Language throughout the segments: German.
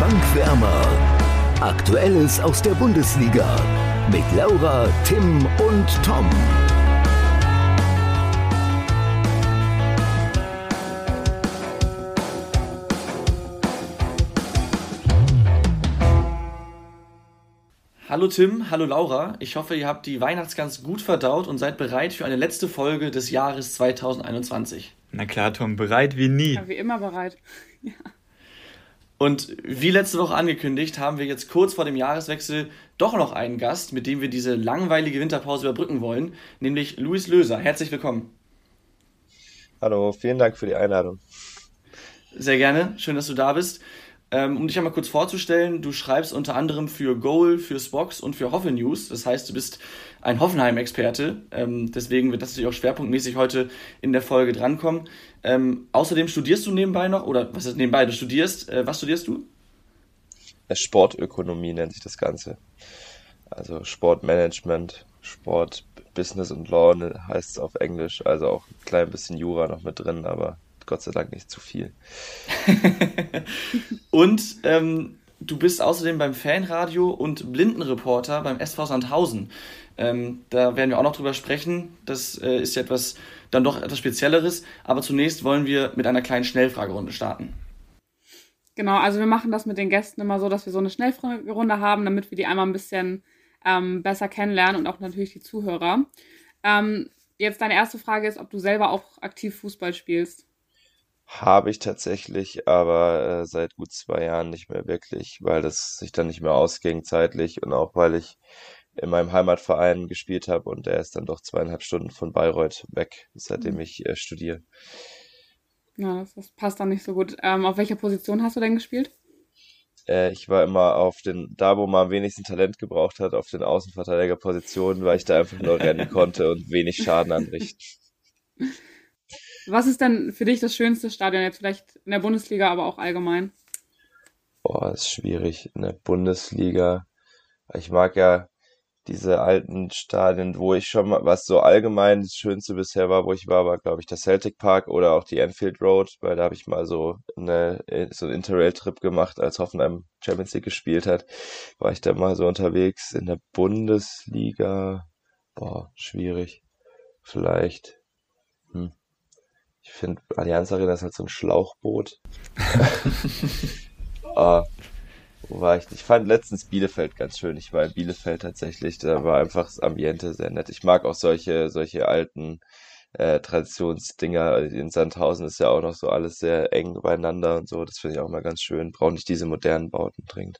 Bankwärmer. Aktuelles aus der Bundesliga mit Laura, Tim und Tom. Hallo Tim, hallo Laura. Ich hoffe, ihr habt die Weihnachtsgans gut verdaut und seid bereit für eine letzte Folge des Jahres 2021. Na klar, Tom, bereit wie nie. Ja, wie immer bereit. Ja. Und wie letzte Woche angekündigt, haben wir jetzt kurz vor dem Jahreswechsel doch noch einen Gast, mit dem wir diese langweilige Winterpause überbrücken wollen, nämlich Luis Löser. Herzlich willkommen. Hallo, vielen Dank für die Einladung. Sehr gerne, schön, dass du da bist. Ähm, um dich einmal kurz vorzustellen, du schreibst unter anderem für Goal, für Spox und für Hoffe News. Das heißt, du bist ein Hoffenheim-Experte. Ähm, deswegen wird das natürlich auch schwerpunktmäßig heute in der Folge drankommen. Ähm, außerdem studierst du nebenbei noch, oder was ist nebenbei? Du studierst, äh, was studierst du? Sportökonomie nennt sich das Ganze. Also Sportmanagement, Sport, Business und Law heißt es auf Englisch. Also auch ein klein bisschen Jura noch mit drin, aber Gott sei Dank nicht zu viel. und ähm, du bist außerdem beim Fanradio und Blindenreporter beim SV Sandhausen. Ähm, da werden wir auch noch drüber sprechen. Das äh, ist ja etwas, dann doch etwas Spezielleres. Aber zunächst wollen wir mit einer kleinen Schnellfragerunde starten. Genau, also wir machen das mit den Gästen immer so, dass wir so eine Schnellfragerunde haben, damit wir die einmal ein bisschen ähm, besser kennenlernen und auch natürlich die Zuhörer. Ähm, jetzt deine erste Frage ist, ob du selber auch aktiv Fußball spielst. Habe ich tatsächlich, aber äh, seit gut zwei Jahren nicht mehr wirklich, weil das sich dann nicht mehr ausging zeitlich und auch weil ich in meinem Heimatverein gespielt habe und der ist dann doch zweieinhalb Stunden von Bayreuth weg, seitdem mhm. ich äh, studiere. Ja, das, das, passt dann nicht so gut. Ähm, auf welcher Position hast du denn gespielt? Äh, ich war immer auf den, da wo man am wenigsten Talent gebraucht hat, auf den Außenverteidigerpositionen, weil ich da einfach nur rennen konnte und wenig Schaden anrichten. Was ist denn für dich das schönste Stadion jetzt vielleicht in der Bundesliga, aber auch allgemein? Boah, ist schwierig. In der Bundesliga. Ich mag ja diese alten Stadien, wo ich schon mal, was so allgemein das Schönste bisher war, wo ich war, war, glaube ich, der Celtic Park oder auch die Anfield Road, weil da habe ich mal so eine, so einen Interrail-Trip gemacht, als Hoffenheim Champions League gespielt hat, war ich da mal so unterwegs. In der Bundesliga, boah, schwierig. Vielleicht, hm. Ich finde, Allianz Arena ist halt so ein Schlauchboot. uh, wo war ich? Ich fand letztens Bielefeld ganz schön. Ich war in Bielefeld tatsächlich. Da war einfach das Ambiente sehr nett. Ich mag auch solche, solche alten äh, Traditionsdinger. In Sandhausen ist ja auch noch so alles sehr eng beieinander und so. Das finde ich auch mal ganz schön. Brauche nicht diese modernen Bauten dringend.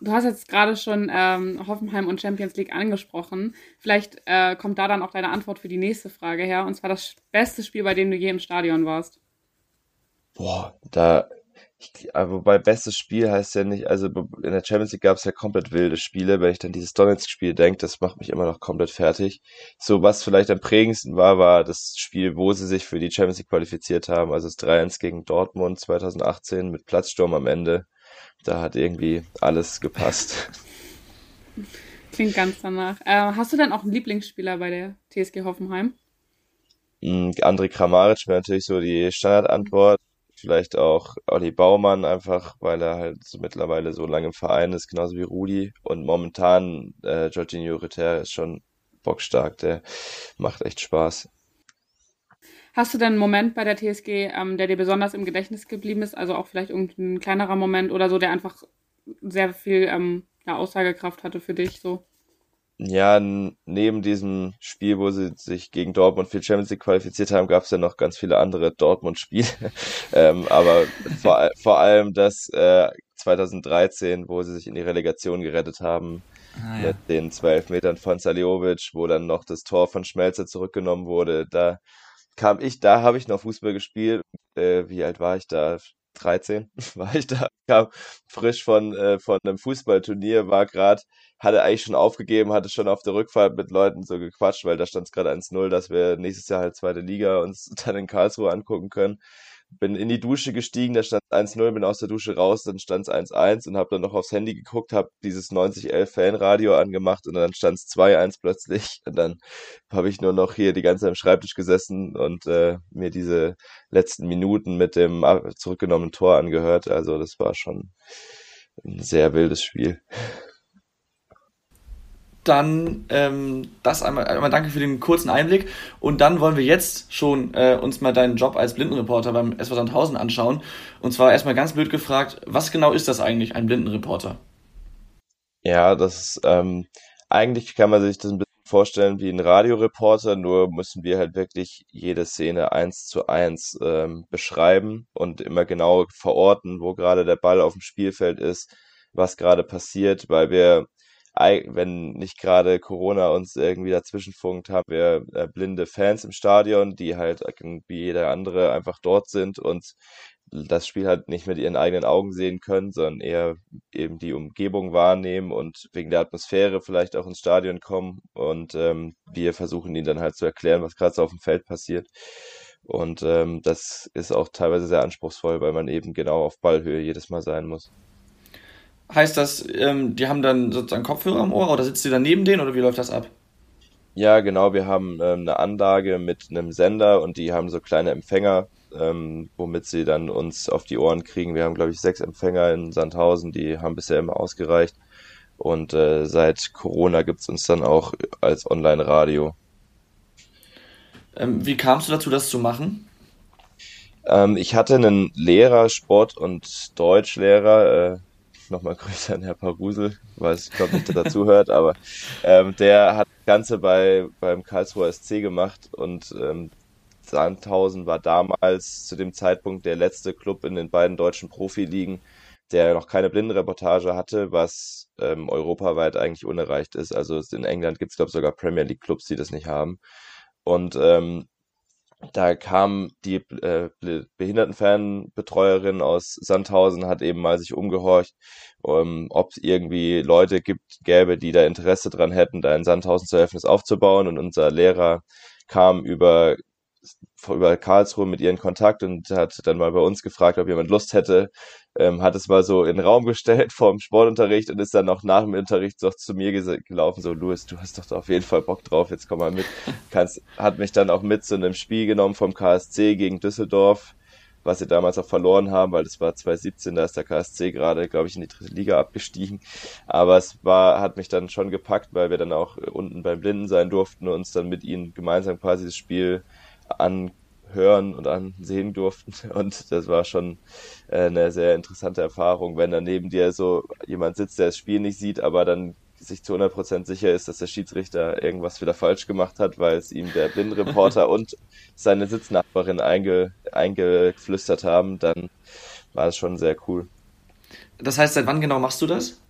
Du hast jetzt gerade schon ähm, Hoffenheim und Champions League angesprochen. Vielleicht äh, kommt da dann auch deine Antwort für die nächste Frage her. Und zwar das beste Spiel, bei dem du je im Stadion warst. Boah, da, ich, wobei bestes Spiel heißt ja nicht, also in der Champions League gab es ja komplett wilde Spiele. Wenn ich dann dieses Donetsk-Spiel denke, das macht mich immer noch komplett fertig. So, was vielleicht am prägendsten war, war das Spiel, wo sie sich für die Champions League qualifiziert haben. Also das 3-1 gegen Dortmund 2018 mit Platzsturm am Ende da hat irgendwie alles gepasst. Klingt ganz danach. Äh, hast du denn auch einen Lieblingsspieler bei der TSG Hoffenheim? Mm, André Kramaric wäre natürlich so die Standardantwort. Vielleicht auch Olli Baumann, einfach weil er halt so mittlerweile so lange im Verein ist, genauso wie Rudi. Und momentan äh, Jorginho Ritter ist schon bockstark, der macht echt Spaß. Hast du denn einen Moment bei der TSG, ähm, der dir besonders im Gedächtnis geblieben ist? Also auch vielleicht irgendein kleinerer Moment oder so, der einfach sehr viel ähm, ja, Aussagekraft hatte für dich so? Ja, neben diesem Spiel, wo sie sich gegen Dortmund für Champions League qualifiziert haben, gab es ja noch ganz viele andere Dortmund-Spiele. ähm, aber vor, vor allem das äh, 2013, wo sie sich in die Relegation gerettet haben, ah, ja. mit den zwölf Metern von Saliovic, wo dann noch das Tor von Schmelzer zurückgenommen wurde. Da kam ich, da habe ich noch Fußball gespielt. Äh, wie alt war ich da? 13 war ich da, kam frisch von, äh, von einem Fußballturnier, war gerade, hatte eigentlich schon aufgegeben, hatte schon auf der Rückfahrt mit Leuten so gequatscht, weil da stand es gerade 1-0, dass wir nächstes Jahr halt zweite Liga uns dann in Karlsruhe angucken können. Bin in die Dusche gestiegen, da stand 1-0, bin aus der Dusche raus, dann stand es 1-1 und habe dann noch aufs Handy geguckt, habe dieses 9011 Fanradio angemacht und dann stand es 2-1 plötzlich. Und dann habe ich nur noch hier die ganze Zeit am Schreibtisch gesessen und äh, mir diese letzten Minuten mit dem zurückgenommenen Tor angehört. Also das war schon ein sehr wildes Spiel dann ähm, das einmal, einmal danke für den kurzen Einblick. Und dann wollen wir jetzt schon äh, uns mal deinen Job als Blindenreporter beim SV Sandhausen anschauen. Und zwar erstmal ganz blöd gefragt, was genau ist das eigentlich, ein Blindenreporter? Ja, das ähm, eigentlich kann man sich das ein bisschen vorstellen wie ein Radioreporter, nur müssen wir halt wirklich jede Szene eins zu eins ähm, beschreiben und immer genau verorten, wo gerade der Ball auf dem Spielfeld ist, was gerade passiert, weil wir wenn nicht gerade Corona uns irgendwie dazwischen funkt, haben wir äh, blinde Fans im Stadion, die halt wie jeder andere einfach dort sind und das Spiel halt nicht mit ihren eigenen Augen sehen können, sondern eher eben die Umgebung wahrnehmen und wegen der Atmosphäre vielleicht auch ins Stadion kommen. Und ähm, wir versuchen ihnen dann halt zu erklären, was gerade so auf dem Feld passiert. Und ähm, das ist auch teilweise sehr anspruchsvoll, weil man eben genau auf Ballhöhe jedes Mal sein muss. Heißt das, ähm, die haben dann sozusagen Kopfhörer am Ohr oder sitzt ihr dann neben denen oder wie läuft das ab? Ja, genau, wir haben ähm, eine Anlage mit einem Sender und die haben so kleine Empfänger, ähm, womit sie dann uns auf die Ohren kriegen. Wir haben, glaube ich, sechs Empfänger in Sandhausen, die haben bisher immer ausgereicht. Und äh, seit Corona gibt's uns dann auch als Online-Radio. Ähm, wie kamst du dazu, das zu machen? Ähm, ich hatte einen Lehrer, Sport- und Deutschlehrer, äh, nochmal Grüße an Herr Parusel, weil ich glaube nicht, dass er dazu aber ähm, der hat das Ganze bei, beim Karlsruher SC gemacht und ähm, Sandhausen war damals zu dem Zeitpunkt der letzte Club in den beiden deutschen Profiligen, der noch keine Blindenreportage hatte, was ähm, europaweit eigentlich unerreicht ist. Also in England gibt es, glaube ich, sogar Premier League Clubs, die das nicht haben. Und ähm, da kam die äh, Behindertenfernbetreuerin aus Sandhausen, hat eben mal sich umgehorcht, um, ob es irgendwie Leute gibt, gäbe, die da Interesse dran hätten, da in Sandhausen zu helfen, es aufzubauen. Und unser Lehrer kam über über Karlsruhe mit ihr in Kontakt und hat dann mal bei uns gefragt, ob jemand Lust hätte, ähm, hat es mal so in den Raum gestellt vor dem Sportunterricht und ist dann noch nach dem Unterricht so zu mir gelaufen, so, Louis, du hast doch auf jeden Fall Bock drauf, jetzt komm mal mit. Kannst, hat mich dann auch mit zu einem Spiel genommen vom KSC gegen Düsseldorf, was sie damals auch verloren haben, weil das war 2017, da ist der KSC gerade, glaube ich, in die dritte Liga abgestiegen. Aber es war, hat mich dann schon gepackt, weil wir dann auch unten beim Blinden sein durften und uns dann mit ihnen gemeinsam quasi das Spiel anhören und ansehen durften. Und das war schon äh, eine sehr interessante Erfahrung, wenn dann neben dir so jemand sitzt, der das Spiel nicht sieht, aber dann sich zu 100% sicher ist, dass der Schiedsrichter irgendwas wieder falsch gemacht hat, weil es ihm der Blindreporter und seine Sitznachbarin einge, eingeflüstert haben, dann war das schon sehr cool. Das heißt, seit wann genau machst du das?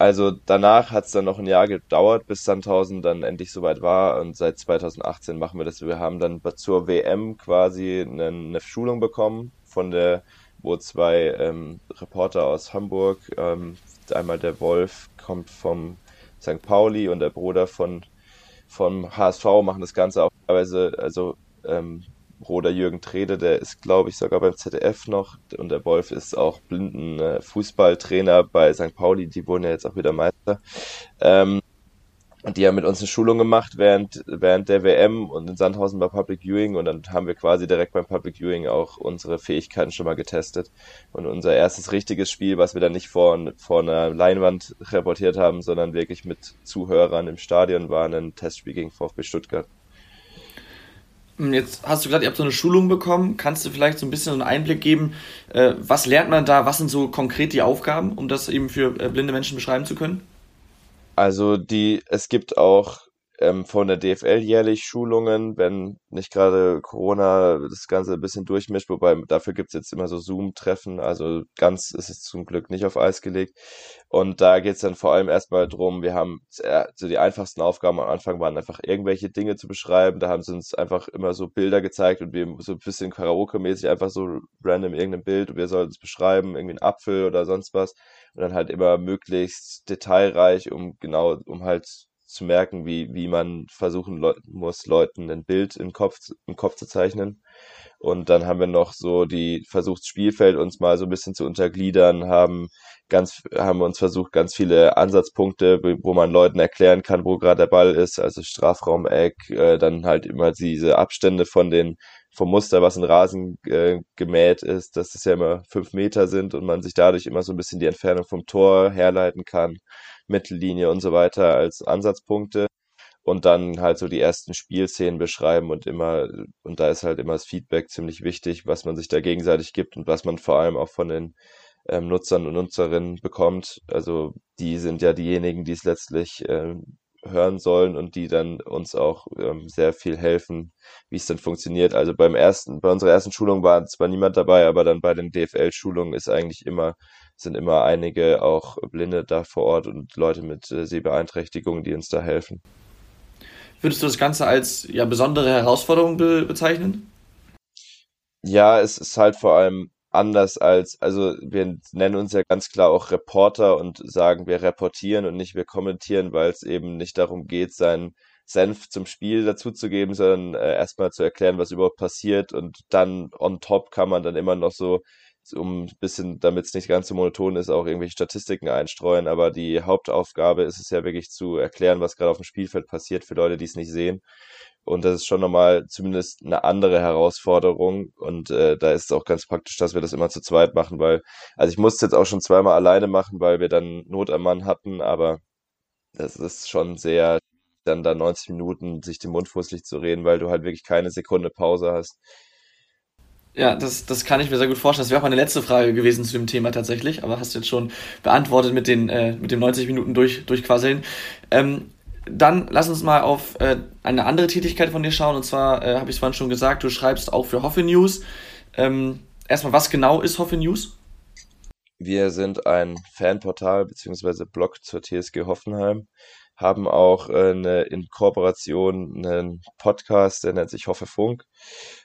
Also danach hat es dann noch ein Jahr gedauert, bis Sandhausen dann endlich soweit war und seit 2018 machen wir das. Wir haben dann zur WM quasi eine, eine Schulung bekommen von der, wo zwei ähm, Reporter aus Hamburg, ähm, einmal der Wolf kommt vom St. Pauli und der Bruder von vom HSV machen das Ganze auch teilweise, also ähm, Bruder Jürgen Trede, der ist, glaube ich, sogar beim ZDF noch. Und der Wolf ist auch blinden äh, Fußballtrainer bei St. Pauli. Die wurden ja jetzt auch wieder Meister. Ähm, und die haben mit uns eine Schulung gemacht während, während der WM und in Sandhausen bei Public Viewing. Und dann haben wir quasi direkt beim Public Viewing auch unsere Fähigkeiten schon mal getestet. Und unser erstes richtiges Spiel, was wir dann nicht vor, vor einer Leinwand reportiert haben, sondern wirklich mit Zuhörern im Stadion, war ein Testspiel gegen VfB Stuttgart. Hm, jetzt hast du gesagt, ihr habt so eine Schulung bekommen. Kannst du vielleicht so ein bisschen einen Einblick geben? Äh, was lernt man da? Was sind so konkret die Aufgaben, um das eben für äh, blinde Menschen beschreiben zu können? Also die, es gibt auch ähm, von der DFL jährlich Schulungen, wenn nicht gerade Corona das Ganze ein bisschen durchmischt, wobei dafür gibt's jetzt immer so Zoom-Treffen, also ganz ist es zum Glück nicht auf Eis gelegt. Und da geht's dann vor allem erstmal drum, wir haben so die einfachsten Aufgaben. Am Anfang waren einfach irgendwelche Dinge zu beschreiben, da haben sie uns einfach immer so Bilder gezeigt und wir so ein bisschen Karaoke-mäßig einfach so random irgendein Bild und wir sollten es beschreiben, irgendwie ein Apfel oder sonst was. Und dann halt immer möglichst detailreich, um genau, um halt zu merken, wie, wie man versuchen le muss, Leuten ein Bild im Kopf, im Kopf zu zeichnen. Und dann haben wir noch so die versucht, Spielfeld uns mal so ein bisschen zu untergliedern, haben ganz, haben uns versucht, ganz viele Ansatzpunkte, wo man Leuten erklären kann, wo gerade der Ball ist, also Strafraumeck, äh, dann halt immer diese Abstände von den, vom Muster, was in Rasen äh, gemäht ist, dass es ja immer fünf Meter sind und man sich dadurch immer so ein bisschen die Entfernung vom Tor herleiten kann, Mittellinie und so weiter als Ansatzpunkte und dann halt so die ersten Spielszenen beschreiben und immer, und da ist halt immer das Feedback ziemlich wichtig, was man sich da gegenseitig gibt und was man vor allem auch von den ähm, Nutzern und Nutzerinnen bekommt. Also die sind ja diejenigen, die es letztlich ähm, hören sollen und die dann uns auch ähm, sehr viel helfen, wie es dann funktioniert. Also beim ersten, bei unserer ersten Schulung war zwar niemand dabei, aber dann bei den DFL-Schulungen ist eigentlich immer, sind immer einige auch Blinde da vor Ort und Leute mit äh, Sehbeeinträchtigungen, die uns da helfen. Würdest du das Ganze als ja, besondere Herausforderung be bezeichnen? Ja, es ist halt vor allem anders als, also wir nennen uns ja ganz klar auch Reporter und sagen, wir reportieren und nicht wir kommentieren, weil es eben nicht darum geht, seinen Senf zum Spiel dazuzugeben, sondern äh, erstmal zu erklären, was überhaupt passiert und dann on top kann man dann immer noch so um ein bisschen, damit es nicht ganz so monoton ist, auch irgendwelche Statistiken einstreuen. Aber die Hauptaufgabe ist es ja wirklich zu erklären, was gerade auf dem Spielfeld passiert für Leute, die es nicht sehen. Und das ist schon nochmal zumindest eine andere Herausforderung. Und äh, da ist es auch ganz praktisch, dass wir das immer zu zweit machen, weil, also ich musste jetzt auch schon zweimal alleine machen, weil wir dann Not am Mann hatten, aber das ist schon sehr, dann da 90 Minuten sich den Mund fußlich zu reden, weil du halt wirklich keine Sekunde Pause hast. Ja, das, das kann ich mir sehr gut vorstellen. Das wäre auch meine letzte Frage gewesen zu dem Thema tatsächlich, aber hast du jetzt schon beantwortet mit den, äh, mit den 90 Minuten durch, durchquasseln. Ähm, dann lass uns mal auf äh, eine andere Tätigkeit von dir schauen. Und zwar äh, habe ich es vorhin schon gesagt, du schreibst auch für Hoffe News. Ähm, erstmal, was genau ist Hoffe News? Wir sind ein Fanportal bzw. Blog zur TSG Hoffenheim, haben auch äh, eine, in Kooperation einen Podcast, der nennt sich Hoffe Funk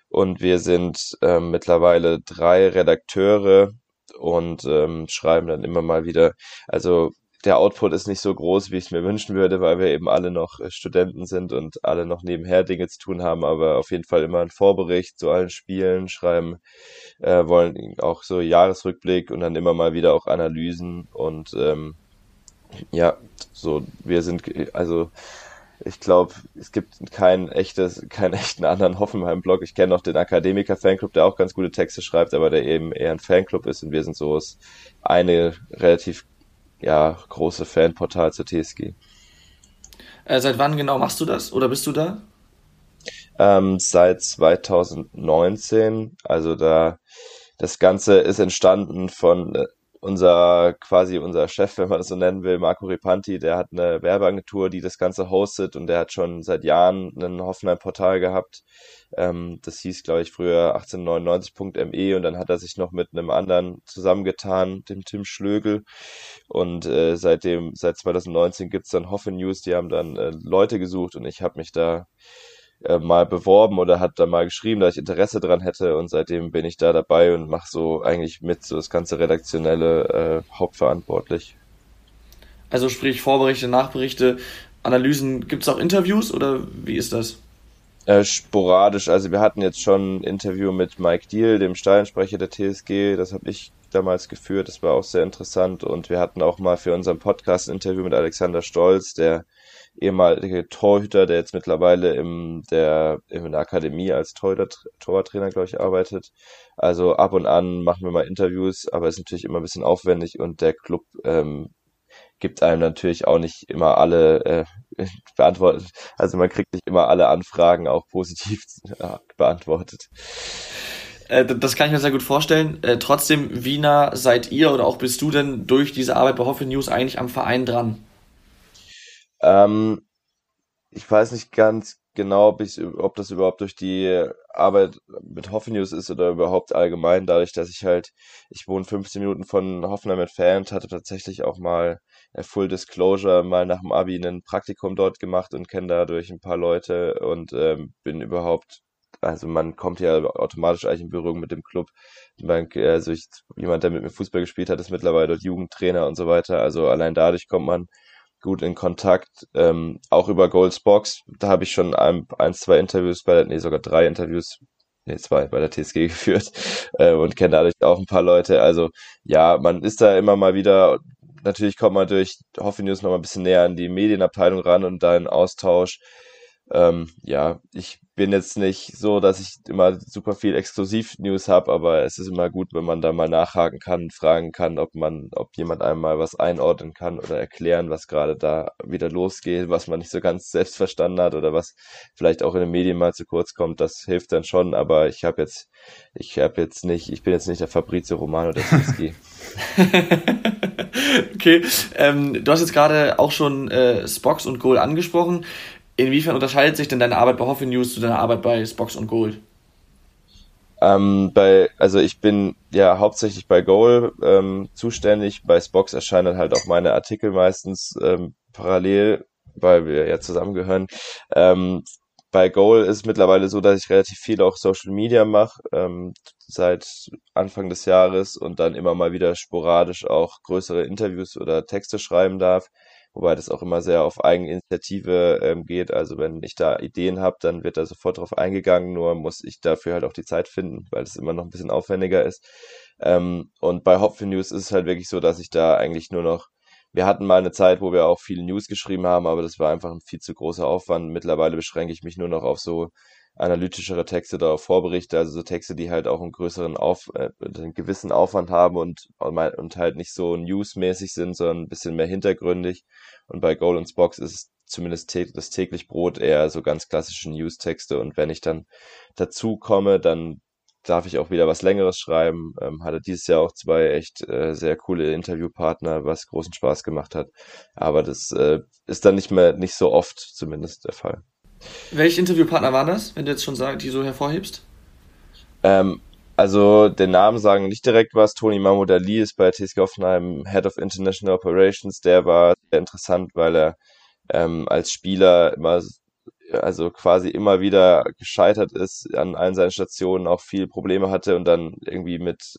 und wir sind ähm, mittlerweile drei Redakteure und ähm, schreiben dann immer mal wieder. Also der Output ist nicht so groß, wie ich es mir wünschen würde, weil wir eben alle noch äh, Studenten sind und alle noch nebenher Dinge zu tun haben, aber auf jeden Fall immer einen Vorbericht zu allen Spielen schreiben, äh, wollen auch so Jahresrückblick und dann immer mal wieder auch Analysen und ähm, ja, so wir sind also ich glaube, es gibt keinen echtes, keinen echten anderen Hoffenheim-Blog. Ich kenne noch den Akademiker-Fanclub, der auch ganz gute Texte schreibt, aber der eben eher ein Fanclub ist und wir sind so eine relativ ja, große Fanportal zur TSG. Äh, seit wann genau machst du das oder bist du da? Ähm, seit 2019, also da das Ganze ist entstanden von äh, unser quasi unser Chef, wenn man das so nennen will, Marco Repanti, der hat eine Werbeagentur, die das Ganze hostet und der hat schon seit Jahren ein Hoffenheim-Portal gehabt. Ähm, das hieß, glaube ich, früher 1899.me und dann hat er sich noch mit einem anderen zusammengetan, dem Tim Schlögel. Und äh, seitdem, seit 2019 gibt's dann Hoffe News, die haben dann äh, Leute gesucht und ich habe mich da äh, mal beworben oder hat da mal geschrieben, dass ich Interesse dran hätte und seitdem bin ich da dabei und mache so eigentlich mit so das ganze redaktionelle äh, hauptverantwortlich. Also sprich Vorberichte, Nachberichte, Analysen, gibt es auch Interviews oder wie ist das? Äh, sporadisch, also wir hatten jetzt schon ein Interview mit Mike Deal, dem Stadionsprecher der TSG, das habe ich damals geführt, das war auch sehr interessant und wir hatten auch mal für unseren Podcast ein Interview mit Alexander Stolz, der ehemalige Torhüter, der jetzt mittlerweile im, der, in der Akademie als Torwarttrainer, glaube ich, arbeitet. Also ab und an machen wir mal Interviews, aber ist natürlich immer ein bisschen aufwendig und der Club ähm, gibt einem natürlich auch nicht immer alle äh, beantwortet. Also man kriegt nicht immer alle Anfragen auch positiv ja, beantwortet. Äh, das kann ich mir sehr gut vorstellen. Äh, trotzdem, wie nah seid ihr oder auch bist du denn durch diese Arbeit bei Hoffe News eigentlich am Verein dran? Ähm, ich weiß nicht ganz genau, ob, ob das überhaupt durch die Arbeit mit Hoffennews ist oder überhaupt allgemein, dadurch, dass ich halt, ich wohne 15 Minuten von Hoffenheim entfernt, hatte tatsächlich auch mal äh, Full Disclosure mal nach dem Abi ein Praktikum dort gemacht und kenne dadurch ein paar Leute und ähm, bin überhaupt, also man kommt ja automatisch eigentlich in Berührung mit dem Club. Man, also ich, jemand, der mit mir Fußball gespielt hat, ist mittlerweile dort Jugendtrainer und so weiter. Also allein dadurch kommt man gut in Kontakt, ähm, auch über Golds Box. Da habe ich schon ein, ein, zwei Interviews bei der, nee, sogar drei Interviews, nee, zwei bei der TSG geführt äh, und kenne dadurch auch ein paar Leute. Also ja, man ist da immer mal wieder, natürlich kommt man durch Hoffe News noch mal ein bisschen näher an die Medienabteilung ran und da in Austausch. Ähm, ja, ich bin jetzt nicht so, dass ich immer super viel Exklusiv-News habe, aber es ist immer gut, wenn man da mal nachhaken kann, fragen kann, ob man, ob jemand einmal was einordnen kann oder erklären, was gerade da wieder losgeht, was man nicht so ganz selbst verstanden hat oder was vielleicht auch in den Medien mal zu kurz kommt. Das hilft dann schon, aber ich habe jetzt, ich habe jetzt nicht, ich bin jetzt nicht der Fabrizio Romano der TSG. okay, ähm, du hast jetzt gerade auch schon äh, Spox und Goal angesprochen. Inwiefern unterscheidet sich denn deine Arbeit bei Hoffe News zu deiner Arbeit bei Spox und Gold? Ähm, bei, also ich bin ja hauptsächlich bei Goal ähm, zuständig. Bei Spox erscheinen halt auch meine Artikel meistens ähm, parallel, weil wir ja zusammengehören. Ähm, bei Goal ist mittlerweile so, dass ich relativ viel auch Social Media mache, ähm, seit Anfang des Jahres und dann immer mal wieder sporadisch auch größere Interviews oder Texte schreiben darf wobei das auch immer sehr auf Eigeninitiative ähm, geht. Also wenn ich da Ideen habe, dann wird da sofort drauf eingegangen, nur muss ich dafür halt auch die Zeit finden, weil es immer noch ein bisschen aufwendiger ist. Ähm, und bei Hopfen News ist es halt wirklich so, dass ich da eigentlich nur noch wir hatten mal eine Zeit, wo wir auch viele News geschrieben haben, aber das war einfach ein viel zu großer Aufwand. Mittlerweile beschränke ich mich nur noch auf so analytischere Texte oder Vorberichte, also so Texte, die halt auch einen größeren Auf, äh, einen gewissen Aufwand haben und, und halt nicht so newsmäßig sind, sondern ein bisschen mehr hintergründig. Und bei Goal Box ist es zumindest das täglich Brot eher so ganz klassische News-Texte. Und wenn ich dann dazu komme, dann darf ich auch wieder was Längeres schreiben. Ähm, hatte dieses Jahr auch zwei echt äh, sehr coole Interviewpartner, was großen Spaß gemacht hat. Aber das äh, ist dann nicht mehr, nicht so oft zumindest der Fall. Welche Interviewpartner waren das, wenn du jetzt schon sagst, die so hervorhebst? Ähm, also den Namen sagen nicht direkt was. Tony Mahmoud Ali ist bei TSG Hoffenheim Head of International Operations. Der war sehr interessant, weil er ähm, als Spieler immer also quasi immer wieder gescheitert ist an allen seinen Stationen, auch viel Probleme hatte und dann irgendwie mit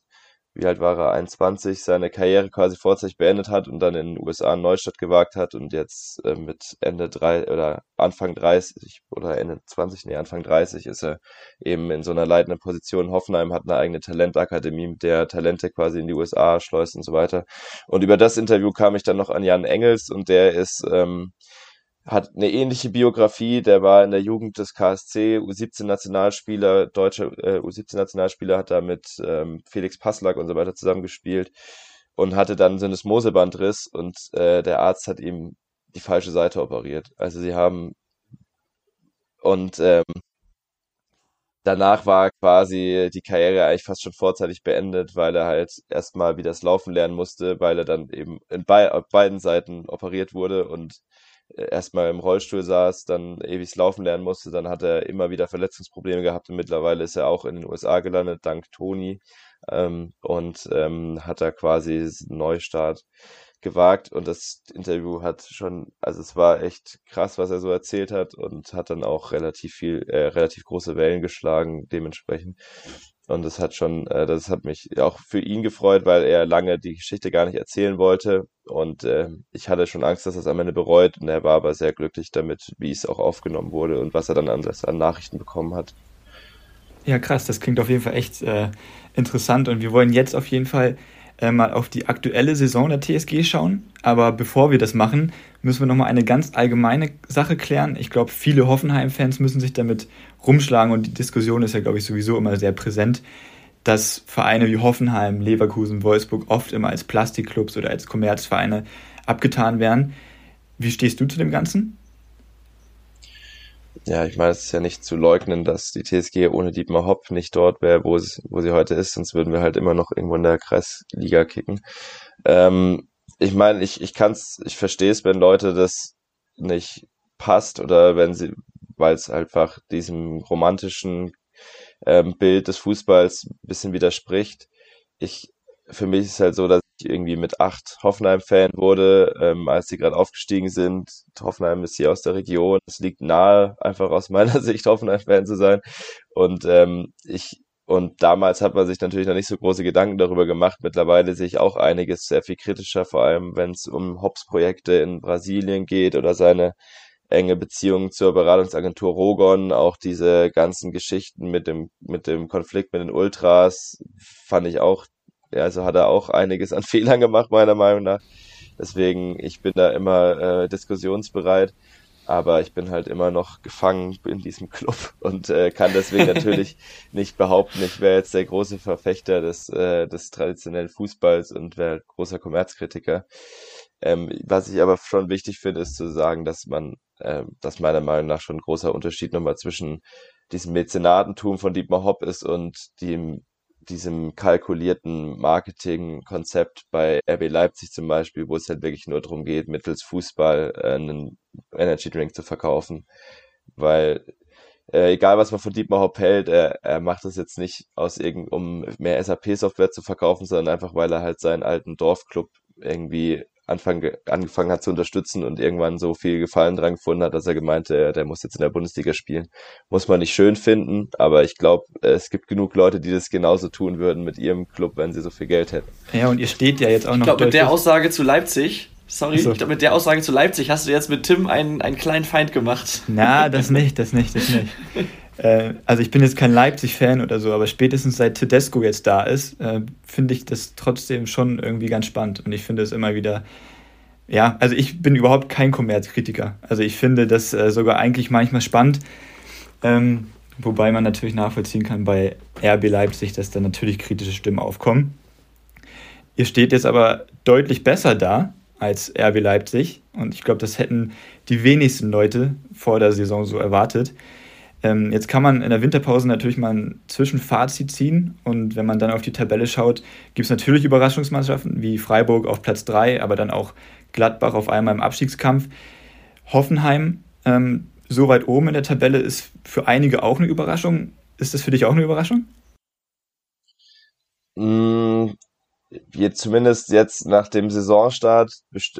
wie alt war er, 21, seine Karriere quasi vorzeitig beendet hat und dann in den USA einen Neustart gewagt hat und jetzt äh, mit Ende drei oder Anfang 30 oder Ende 20, nee, Anfang 30 ist er eben in so einer leitenden Position. Hoffenheim hat eine eigene Talentakademie, mit der Talente quasi in die USA schleust und so weiter. Und über das Interview kam ich dann noch an Jan Engels und der ist ähm, hat eine ähnliche Biografie. Der war in der Jugend des KSC, U17-Nationalspieler, deutscher äh, U17-Nationalspieler, hat da mit ähm, Felix Passlack und so weiter zusammengespielt und hatte dann so Syndesmosebandriss und äh, der Arzt hat ihm die falsche Seite operiert. Also sie haben und ähm, danach war quasi die Karriere eigentlich fast schon vorzeitig beendet, weil er halt erstmal wieder das Laufen lernen musste, weil er dann eben in be auf beiden Seiten operiert wurde und erstmal im Rollstuhl saß, dann ewig laufen lernen musste, dann hat er immer wieder Verletzungsprobleme gehabt und mittlerweile ist er auch in den USA gelandet, dank Toni. Ähm, und ähm, hat da quasi einen Neustart gewagt und das Interview hat schon, also es war echt krass, was er so erzählt hat und hat dann auch relativ viel, äh, relativ große Wellen geschlagen dementsprechend. Und das hat schon, äh, das hat mich auch für ihn gefreut, weil er lange die Geschichte gar nicht erzählen wollte. Und äh, ich hatte schon Angst, dass er es am Ende bereut. Und er war aber sehr glücklich damit, wie es auch aufgenommen wurde und was er dann an, an Nachrichten bekommen hat. Ja, krass, das klingt auf jeden Fall echt äh, interessant. Und wir wollen jetzt auf jeden Fall äh, mal auf die aktuelle Saison der TSG schauen. Aber bevor wir das machen, müssen wir nochmal eine ganz allgemeine Sache klären. Ich glaube, viele Hoffenheim-Fans müssen sich damit rumschlagen und die Diskussion ist ja, glaube ich, sowieso immer sehr präsent, dass Vereine wie Hoffenheim, Leverkusen, Wolfsburg oft immer als Plastikclubs oder als Kommerzvereine abgetan werden. Wie stehst du zu dem Ganzen? Ja, ich meine, es ist ja nicht zu leugnen, dass die TSG ohne Dietmar Hopp nicht dort wäre, wo sie, wo sie heute ist, sonst würden wir halt immer noch irgendwo in der Kreisliga kicken. Ähm, ich meine, ich, ich kann's, ich verstehe es, wenn Leute das nicht passt oder wenn sie, weil es einfach diesem romantischen ähm, Bild des Fußballs ein bisschen widerspricht. Ich, für mich ist halt so, dass irgendwie mit acht Hoffenheim-Fan wurde, ähm, als sie gerade aufgestiegen sind. Hoffenheim ist hier aus der Region. Es liegt nahe, einfach aus meiner Sicht Hoffenheim-Fan zu sein. Und ähm, ich und damals hat man sich natürlich noch nicht so große Gedanken darüber gemacht. Mittlerweile sehe ich auch einiges sehr viel kritischer, vor allem wenn es um Hobbs-Projekte in Brasilien geht oder seine enge Beziehung zur Beratungsagentur Rogon, auch diese ganzen Geschichten mit dem, mit dem Konflikt mit den Ultras, fand ich auch, ja, also hat er auch einiges an Fehlern gemacht, meiner Meinung nach. Deswegen, ich bin da immer äh, diskussionsbereit aber ich bin halt immer noch gefangen in diesem Club und äh, kann deswegen natürlich nicht behaupten, ich wäre jetzt der große Verfechter des, äh, des traditionellen Fußballs und wäre großer Kommerzkritiker. Ähm, was ich aber schon wichtig finde, ist zu sagen, dass man, äh, dass meiner Meinung nach schon ein großer Unterschied nochmal zwischen diesem Mäzenatentum von Dietmar Hopp ist und dem diesem kalkulierten Marketingkonzept bei RB Leipzig zum Beispiel, wo es halt wirklich nur darum geht, mittels Fußball äh, einen Energy Drink zu verkaufen. Weil äh, egal was man von Dietmar Hopp hält, er, er macht das jetzt nicht aus irgend, um mehr SAP-Software zu verkaufen, sondern einfach, weil er halt seinen alten Dorfclub irgendwie Anfang, angefangen hat zu unterstützen und irgendwann so viel Gefallen dran gefunden hat, dass er gemeint, der, der muss jetzt in der Bundesliga spielen. Muss man nicht schön finden, aber ich glaube, es gibt genug Leute, die das genauso tun würden mit ihrem Club, wenn sie so viel Geld hätten. Ja, und ihr steht ja jetzt auch noch. Ich glaube, mit der Aussage zu Leipzig Sorry, so. ich glaube, mit der Aussage zu Leipzig hast du jetzt mit Tim einen, einen kleinen Feind gemacht. Na, das nicht, das nicht, das nicht. Äh, also ich bin jetzt kein Leipzig-Fan oder so, aber spätestens seit Tedesco jetzt da ist, äh, finde ich das trotzdem schon irgendwie ganz spannend. Und ich finde es immer wieder, ja, also ich bin überhaupt kein Kommerzkritiker. Also ich finde das äh, sogar eigentlich manchmal spannend. Ähm, wobei man natürlich nachvollziehen kann bei RB Leipzig, dass da natürlich kritische Stimmen aufkommen. Ihr steht jetzt aber deutlich besser da als RB Leipzig. Und ich glaube, das hätten die wenigsten Leute vor der Saison so erwartet. Ähm, jetzt kann man in der Winterpause natürlich mal ein Zwischenfazit ziehen. Und wenn man dann auf die Tabelle schaut, gibt es natürlich Überraschungsmannschaften wie Freiburg auf Platz 3, aber dann auch Gladbach auf einmal im Abstiegskampf. Hoffenheim ähm, so weit oben in der Tabelle ist für einige auch eine Überraschung. Ist das für dich auch eine Überraschung? Mm, Jetzt zumindest jetzt nach dem Saisonstart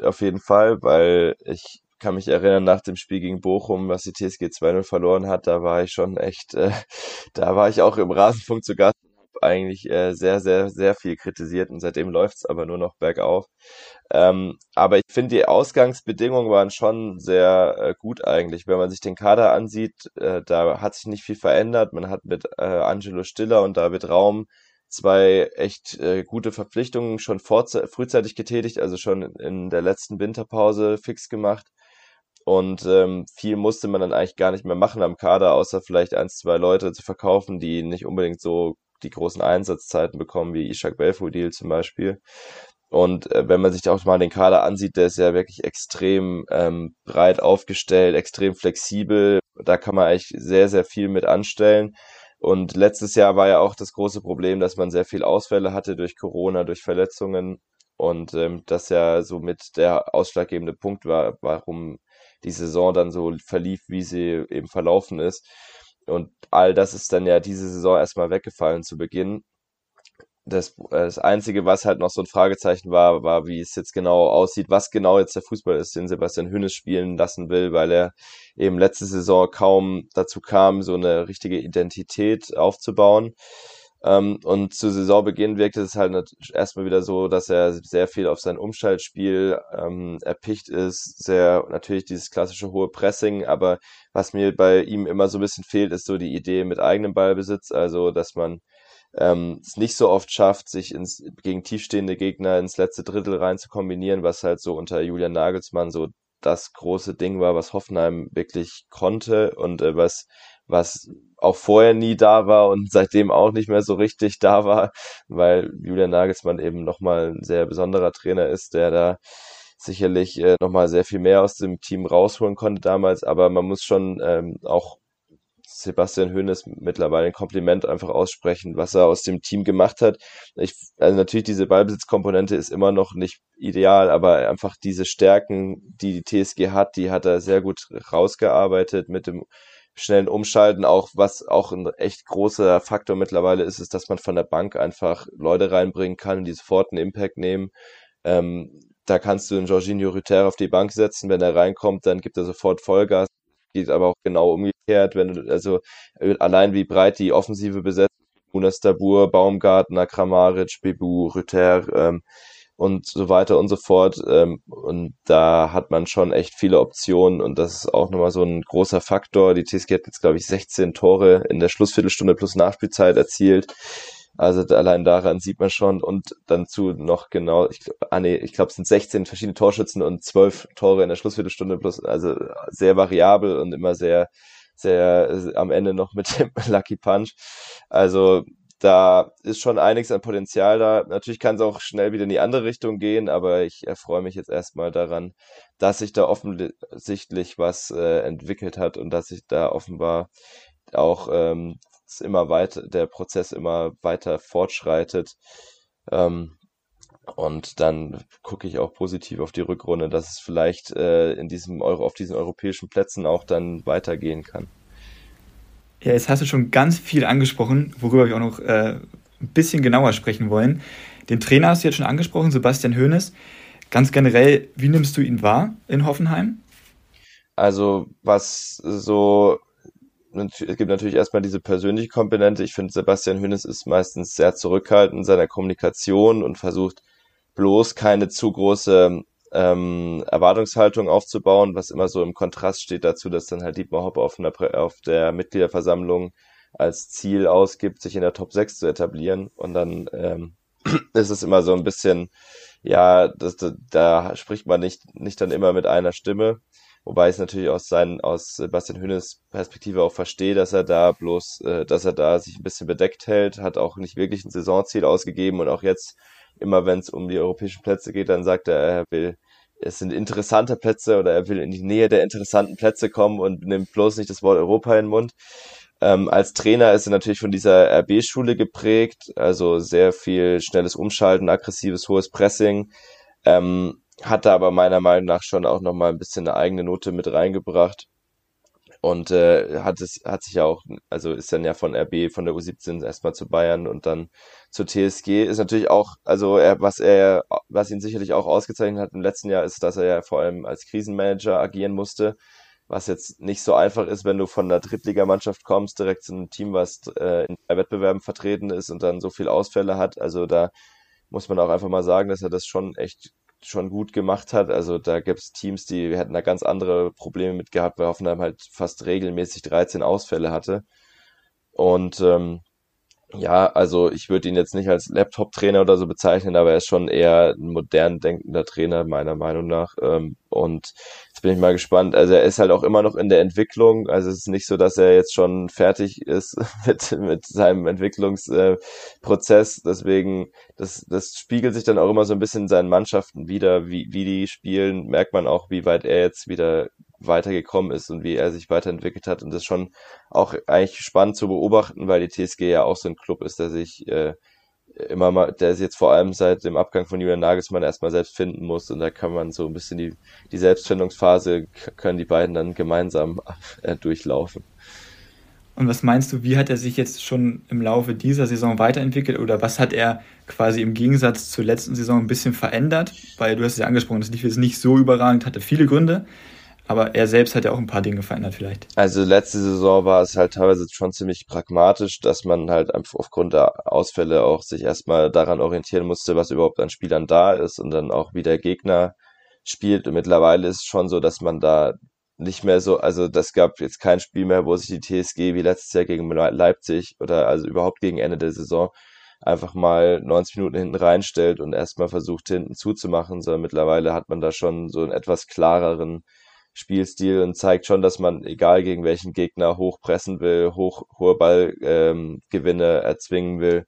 auf jeden Fall, weil ich kann mich erinnern, nach dem Spiel gegen Bochum, was die TSG 2-0 verloren hat, da war ich schon echt, äh, da war ich auch im Rasenfunk zu Gast eigentlich äh, sehr, sehr, sehr viel kritisiert und seitdem läuft's aber nur noch bergauf. Ähm, aber ich finde, die Ausgangsbedingungen waren schon sehr äh, gut eigentlich. Wenn man sich den Kader ansieht, äh, da hat sich nicht viel verändert. Man hat mit äh, Angelo Stiller und David Raum zwei echt äh, gute Verpflichtungen schon frühzeitig getätigt, also schon in der letzten Winterpause fix gemacht. Und ähm, viel musste man dann eigentlich gar nicht mehr machen am Kader, außer vielleicht ein, zwei Leute zu verkaufen, die nicht unbedingt so die großen Einsatzzeiten bekommen, wie Ishak Belfodil zum Beispiel. Und äh, wenn man sich auch mal den Kader ansieht, der ist ja wirklich extrem ähm, breit aufgestellt, extrem flexibel. Da kann man eigentlich sehr, sehr viel mit anstellen. Und letztes Jahr war ja auch das große Problem, dass man sehr viel Ausfälle hatte durch Corona, durch Verletzungen und ähm, das ja so mit der ausschlaggebende Punkt war, warum die Saison dann so verlief, wie sie eben verlaufen ist. Und all das ist dann ja diese Saison erstmal weggefallen zu Beginn das, das Einzige, was halt noch so ein Fragezeichen war, war, wie es jetzt genau aussieht, was genau jetzt der Fußball ist, den Sebastian Hünnes spielen lassen will, weil er eben letzte Saison kaum dazu kam, so eine richtige Identität aufzubauen. Ähm, und zu Saisonbeginn wirkte es halt erstmal wieder so, dass er sehr viel auf sein Umschaltspiel ähm, erpicht ist, sehr natürlich dieses klassische hohe Pressing, aber was mir bei ihm immer so ein bisschen fehlt, ist so die Idee mit eigenem Ballbesitz, also dass man ähm, es nicht so oft schafft, sich ins, gegen tiefstehende Gegner ins letzte Drittel rein zu kombinieren, was halt so unter Julian Nagelsmann so das große Ding war, was Hoffenheim wirklich konnte und äh, was, was auch vorher nie da war und seitdem auch nicht mehr so richtig da war, weil Julian Nagelsmann eben nochmal ein sehr besonderer Trainer ist, der da sicherlich äh, nochmal sehr viel mehr aus dem Team rausholen konnte damals, aber man muss schon ähm, auch Sebastian Hoeneß mittlerweile ein Kompliment einfach aussprechen, was er aus dem Team gemacht hat. Ich, also natürlich diese Ballbesitzkomponente ist immer noch nicht ideal, aber einfach diese Stärken, die die TSG hat, die hat er sehr gut rausgearbeitet mit dem schnellen Umschalten. Auch was auch ein echt großer Faktor mittlerweile ist, ist, dass man von der Bank einfach Leute reinbringen kann, die sofort einen Impact nehmen. Ähm, da kannst du einen Jorginho Rüter auf die Bank setzen, wenn er reinkommt, dann gibt er sofort Vollgas geht aber auch genau umgekehrt, wenn du, also allein wie breit die Offensive besetzt Munas Dabur, Baumgartner, Kramaric, Bebu, Rüther ähm, und so weiter und so fort. Ähm, und da hat man schon echt viele Optionen und das ist auch nochmal so ein großer Faktor. Die TSG hat jetzt, glaube ich, 16 Tore in der Schlussviertelstunde plus Nachspielzeit erzielt. Also allein daran sieht man schon und dann zu noch genau, ich, ah nee, ich glaube es sind 16 verschiedene Torschützen und 12 Tore in der Schlussviertelstunde plus, also sehr variabel und immer sehr, sehr am Ende noch mit dem Lucky Punch. Also da ist schon einiges an Potenzial da. Natürlich kann es auch schnell wieder in die andere Richtung gehen, aber ich erfreue mich jetzt erstmal daran, dass sich da offensichtlich was äh, entwickelt hat und dass sich da offenbar auch ähm, immer weiter, der Prozess immer weiter fortschreitet. Ähm, und dann gucke ich auch positiv auf die Rückrunde, dass es vielleicht äh, in diesem Euro, auf diesen europäischen Plätzen auch dann weitergehen kann. Ja, jetzt hast du schon ganz viel angesprochen, worüber wir auch noch äh, ein bisschen genauer sprechen wollen. Den Trainer hast du jetzt schon angesprochen, Sebastian Hoeneß. Ganz generell, wie nimmst du ihn wahr in Hoffenheim? Also, was so, es gibt natürlich erstmal diese persönliche Komponente. Ich finde, Sebastian Hoeneß ist meistens sehr zurückhaltend in seiner Kommunikation und versucht bloß keine zu große ähm, Erwartungshaltung aufzubauen, was immer so im Kontrast steht dazu, dass dann halt Dietmar Hopp auf, einer, auf der Mitgliederversammlung als Ziel ausgibt, sich in der Top 6 zu etablieren. Und dann ähm, ist es immer so ein bisschen, ja, das, da, da spricht man nicht, nicht dann immer mit einer Stimme. Wobei ich es natürlich aus seinen, aus Sebastian Hünes Perspektive auch verstehe, dass er da bloß, äh, dass er da sich ein bisschen bedeckt hält, hat auch nicht wirklich ein Saisonziel ausgegeben und auch jetzt immer wenn es um die europäischen Plätze geht, dann sagt er, er will, es sind interessante Plätze oder er will in die Nähe der interessanten Plätze kommen und nimmt bloß nicht das Wort Europa in den Mund. Ähm, als Trainer ist er natürlich von dieser RB-Schule geprägt, also sehr viel schnelles Umschalten, aggressives, hohes Pressing. Ähm, hat da aber meiner Meinung nach schon auch nochmal ein bisschen eine eigene Note mit reingebracht und äh, hat es hat sich ja auch also ist dann ja von RB von der U17 erstmal zu Bayern und dann zur TSG ist natürlich auch also er was er was ihn sicherlich auch ausgezeichnet hat im letzten Jahr ist dass er ja vor allem als Krisenmanager agieren musste was jetzt nicht so einfach ist wenn du von der Drittligamannschaft kommst direkt zu einem Team was äh, in drei Wettbewerben vertreten ist und dann so viel Ausfälle hat. Also da muss man auch einfach mal sagen dass er das schon echt schon gut gemacht hat. Also da gibt es Teams, die hätten da ganz andere Probleme mit gehabt, weil Hoffenheim halt fast regelmäßig 13 Ausfälle hatte. Und ähm, ja, also ich würde ihn jetzt nicht als Laptop-Trainer oder so bezeichnen, aber er ist schon eher ein modern denkender Trainer, meiner Meinung nach. Ähm, und jetzt bin ich mal gespannt. Also er ist halt auch immer noch in der Entwicklung. Also es ist nicht so, dass er jetzt schon fertig ist mit, mit seinem Entwicklungsprozess. Deswegen, das, das spiegelt sich dann auch immer so ein bisschen in seinen Mannschaften wieder, wie, wie die spielen, merkt man auch, wie weit er jetzt wieder weitergekommen ist und wie er sich weiterentwickelt hat. Und das ist schon auch eigentlich spannend zu beobachten, weil die TSG ja auch so ein Club ist, der sich äh, immer mal, der sich jetzt vor allem seit dem Abgang von Julian Nagelsmann erstmal selbst finden muss und da kann man so ein bisschen die, die Selbstfindungsphase können die beiden dann gemeinsam äh, durchlaufen. Und was meinst du, wie hat er sich jetzt schon im Laufe dieser Saison weiterentwickelt oder was hat er quasi im Gegensatz zur letzten Saison ein bisschen verändert? Weil du hast es ja angesprochen, das lief jetzt nicht so überragend, hatte viele Gründe. Aber er selbst hat ja auch ein paar Dinge verändert vielleicht. Also letzte Saison war es halt teilweise schon ziemlich pragmatisch, dass man halt aufgrund der Ausfälle auch sich erstmal daran orientieren musste, was überhaupt an Spielern da ist und dann auch wie der Gegner spielt. Und mittlerweile ist es schon so, dass man da nicht mehr so, also das gab jetzt kein Spiel mehr, wo sich die TSG wie letztes Jahr gegen Leipzig oder also überhaupt gegen Ende der Saison einfach mal 90 Minuten hinten reinstellt und erstmal versucht hinten zuzumachen, sondern mittlerweile hat man da schon so einen etwas klareren Spielstil und zeigt schon, dass man, egal gegen welchen Gegner, hoch pressen will, hoch, hohe Ballgewinne ähm, erzwingen will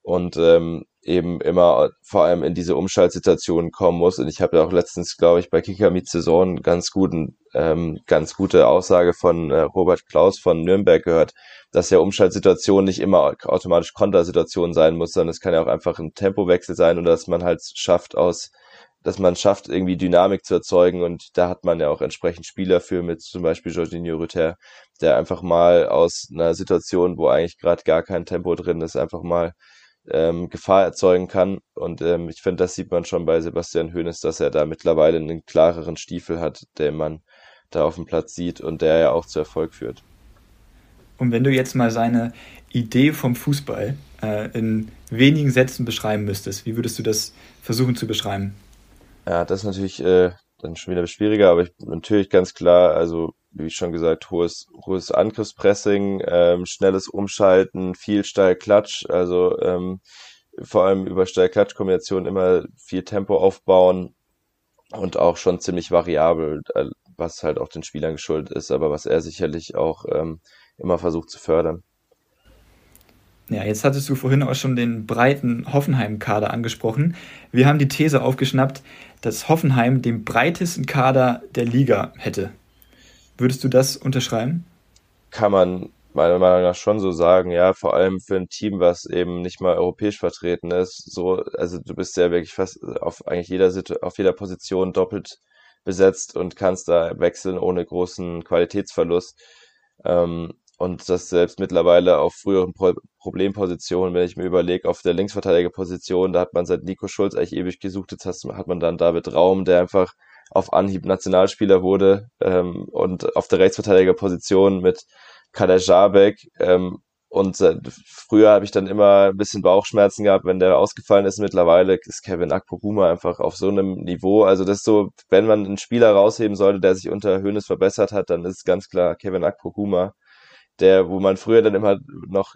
und ähm, eben immer vor allem in diese Umschaltsituationen kommen muss. Und ich habe ja auch letztens, glaube ich, bei Kicker mit Saison ganz guten, ähm, ganz gute Aussage von äh, Robert Klaus von Nürnberg gehört, dass ja Umschaltsituationen nicht immer automatisch Kontersituationen sein muss, sondern es kann ja auch einfach ein Tempowechsel sein und dass man halt schafft aus dass man schafft, irgendwie Dynamik zu erzeugen und da hat man ja auch entsprechend Spieler für mit zum Beispiel Jorginho Rüther, der einfach mal aus einer Situation, wo eigentlich gerade gar kein Tempo drin ist, einfach mal ähm, Gefahr erzeugen kann und ähm, ich finde, das sieht man schon bei Sebastian Hoeneß, dass er da mittlerweile einen klareren Stiefel hat, den man da auf dem Platz sieht und der ja auch zu Erfolg führt. Und wenn du jetzt mal seine Idee vom Fußball äh, in wenigen Sätzen beschreiben müsstest, wie würdest du das versuchen zu beschreiben? Ja, das ist natürlich äh, dann schon wieder schwieriger, aber ich, natürlich ganz klar, also wie schon gesagt, hohes, hohes Angriffspressing, ähm, schnelles Umschalten, viel Steil-Klatsch, also ähm, vor allem über Steil-Klatsch-Kombinationen immer viel Tempo aufbauen und auch schon ziemlich variabel, äh, was halt auch den Spielern geschuldet ist, aber was er sicherlich auch ähm, immer versucht zu fördern. Ja, jetzt hattest du vorhin auch schon den breiten Hoffenheim-Kader angesprochen. Wir haben die These aufgeschnappt, dass Hoffenheim den breitesten Kader der Liga hätte. Würdest du das unterschreiben? Kann man meiner Meinung nach schon so sagen, ja, vor allem für ein Team, was eben nicht mal europäisch vertreten ist. So, also du bist ja wirklich fast auf eigentlich jeder auf jeder Position doppelt besetzt und kannst da wechseln ohne großen Qualitätsverlust. Ähm, und das selbst mittlerweile auf früheren Pro Problempositionen, wenn ich mir überlege, auf der Linksverteidigerposition, da hat man seit Nico Schulz eigentlich ewig gesucht, jetzt hat man dann David Raum, der einfach auf Anhieb Nationalspieler wurde ähm, und auf der Rechtsverteidigerposition mit Kader Jabek ähm, und äh, früher habe ich dann immer ein bisschen Bauchschmerzen gehabt, wenn der ausgefallen ist. Mittlerweile ist Kevin Akpoguma einfach auf so einem Niveau. Also das ist so, wenn man einen Spieler rausheben sollte, der sich unter Höhnes verbessert hat, dann ist ganz klar Kevin Akpoguma der, wo man früher dann immer noch,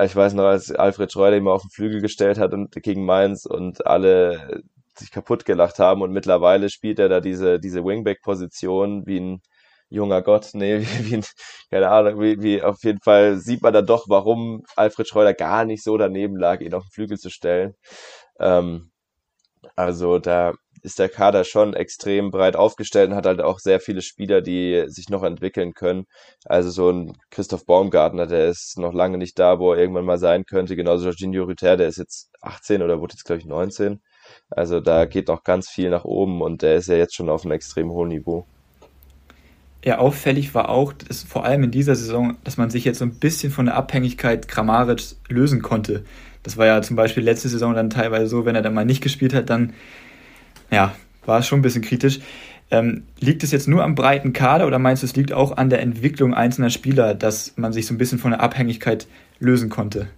ich weiß noch, als Alfred Schreuder immer auf den Flügel gestellt hat und gegen Mainz und alle sich kaputt gelacht haben und mittlerweile spielt er da diese, diese Wingback-Position wie ein junger Gott, nee, wie, wie ein, keine Ahnung, wie, wie auf jeden Fall sieht man dann doch, warum Alfred Schreuder gar nicht so daneben lag, ihn auf den Flügel zu stellen. Ähm, also da ist der Kader schon extrem breit aufgestellt und hat halt auch sehr viele Spieler, die sich noch entwickeln können. Also so ein Christoph Baumgartner, der ist noch lange nicht da, wo er irgendwann mal sein könnte. Genauso Jorginho Rüther, der ist jetzt 18 oder wurde jetzt, glaube ich, 19. Also da geht noch ganz viel nach oben und der ist ja jetzt schon auf einem extrem hohen Niveau. Ja, auffällig war auch, dass vor allem in dieser Saison, dass man sich jetzt so ein bisschen von der Abhängigkeit Kramaric lösen konnte. Das war ja zum Beispiel letzte Saison dann teilweise so, wenn er dann mal nicht gespielt hat, dann ja, war schon ein bisschen kritisch. Ähm, liegt es jetzt nur am breiten Kader oder meinst du, es liegt auch an der Entwicklung einzelner Spieler, dass man sich so ein bisschen von der Abhängigkeit lösen konnte?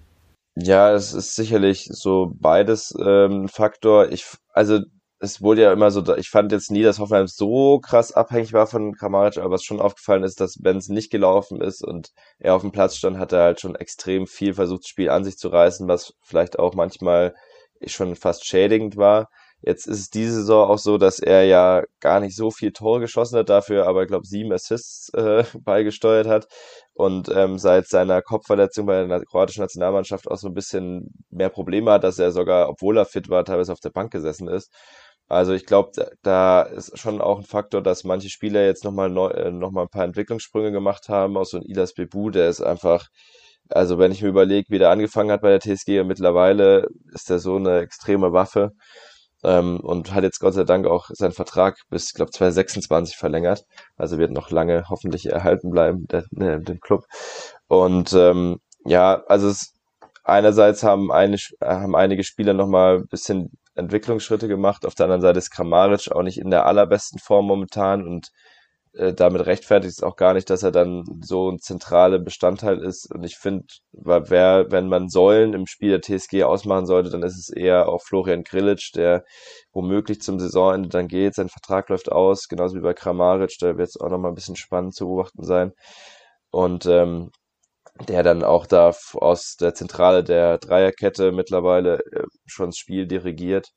Ja, es ist sicherlich so beides ähm, Faktor. Ich, also es wurde ja immer so, ich fand jetzt nie, dass Hoffenheim so krass abhängig war von Kramaric, aber was schon aufgefallen ist, dass wenn es nicht gelaufen ist und er auf dem Platz stand, hat er halt schon extrem viel versucht, das Spiel an sich zu reißen, was vielleicht auch manchmal schon fast schädigend war. Jetzt ist es diese Saison auch so, dass er ja gar nicht so viel Tore geschossen hat, dafür aber, glaube sieben Assists äh, beigesteuert hat und ähm, seit seiner Kopfverletzung bei der kroatischen Nationalmannschaft auch so ein bisschen mehr Probleme hat, dass er sogar, obwohl er fit war, teilweise auf der Bank gesessen ist. Also ich glaube, da ist schon auch ein Faktor, dass manche Spieler jetzt nochmal neu, äh, noch mal ein paar Entwicklungssprünge gemacht haben. Auch so ein Ilas Bebu, der ist einfach, also wenn ich mir überlege, wie der angefangen hat bei der TSG und mittlerweile ist der so eine extreme Waffe ähm, und hat jetzt Gott sei Dank auch seinen Vertrag bis, ich glaube, 2026 verlängert. Also wird noch lange hoffentlich erhalten bleiben, der, der, dem Club. Und ähm, ja, also es, einerseits haben, eine, haben einige Spieler nochmal ein bisschen Entwicklungsschritte gemacht. Auf der anderen Seite ist Kramaric auch nicht in der allerbesten Form momentan und äh, damit rechtfertigt es auch gar nicht, dass er dann so ein zentraler Bestandteil ist. Und ich finde, wer, wenn man Säulen im Spiel der TSG ausmachen sollte, dann ist es eher auch Florian Grillitsch, der womöglich zum Saisonende dann geht. Sein Vertrag läuft aus, genauso wie bei Kramaric. Da wird es auch nochmal ein bisschen spannend zu beobachten sein. Und ähm, der dann auch da aus der Zentrale der Dreierkette mittlerweile äh, schon das Spiel dirigiert.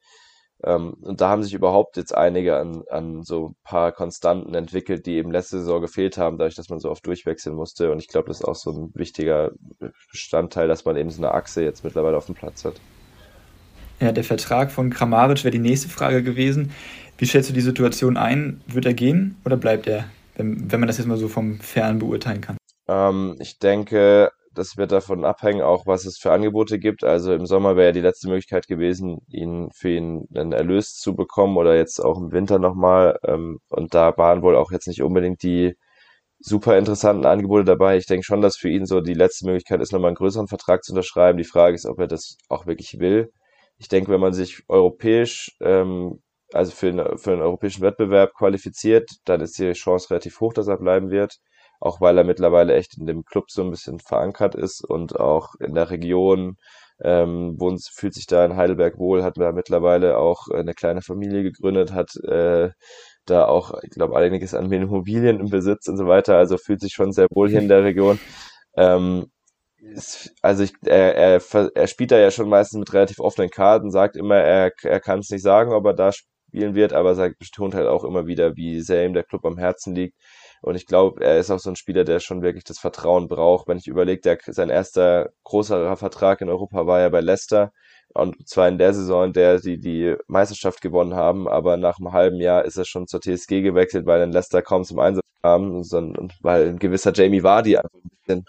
Ähm, und da haben sich überhaupt jetzt einige an, an so ein paar Konstanten entwickelt, die eben letzte Saison gefehlt haben, dadurch, dass man so oft durchwechseln musste. Und ich glaube, das ist auch so ein wichtiger Bestandteil, dass man eben so eine Achse jetzt mittlerweile auf dem Platz hat. Ja, der Vertrag von Kramaric wäre die nächste Frage gewesen. Wie schätzt du die Situation ein? Wird er gehen oder bleibt er, wenn, wenn man das jetzt mal so vom Fern beurteilen kann? Ähm, ich denke, das wird davon abhängen, auch was es für Angebote gibt. Also im Sommer wäre ja die letzte Möglichkeit gewesen, ihn für ihn einen Erlös zu bekommen oder jetzt auch im Winter nochmal. Ähm, und da waren wohl auch jetzt nicht unbedingt die super interessanten Angebote dabei. Ich denke schon, dass für ihn so die letzte Möglichkeit ist, nochmal einen größeren Vertrag zu unterschreiben. Die Frage ist, ob er das auch wirklich will. Ich denke, wenn man sich europäisch, ähm, also für, für einen europäischen Wettbewerb qualifiziert, dann ist die Chance relativ hoch, dass er bleiben wird auch weil er mittlerweile echt in dem Club so ein bisschen verankert ist und auch in der Region ähm, wohnt, fühlt sich da in Heidelberg wohl, hat da mittlerweile auch eine kleine Familie gegründet, hat äh, da auch, ich glaube, einiges an Immobilien im Besitz und so weiter, also fühlt sich schon sehr wohl hier in der Region. Ähm, also ich, er, er, er spielt da ja schon meistens mit relativ offenen Karten, sagt immer, er, er kann es nicht sagen, ob er da spielen wird, aber sagt, betont halt auch immer wieder, wie sehr ihm der Club am Herzen liegt. Und ich glaube, er ist auch so ein Spieler, der schon wirklich das Vertrauen braucht. Wenn ich überlege, sein erster großer Vertrag in Europa war ja bei Leicester. Und zwar in der Saison, in der sie die Meisterschaft gewonnen haben, aber nach einem halben Jahr ist er schon zur TSG gewechselt, weil in Leicester kaum zum Einsatz kam, sondern weil ein gewisser Jamie Vardy einfach ein bisschen,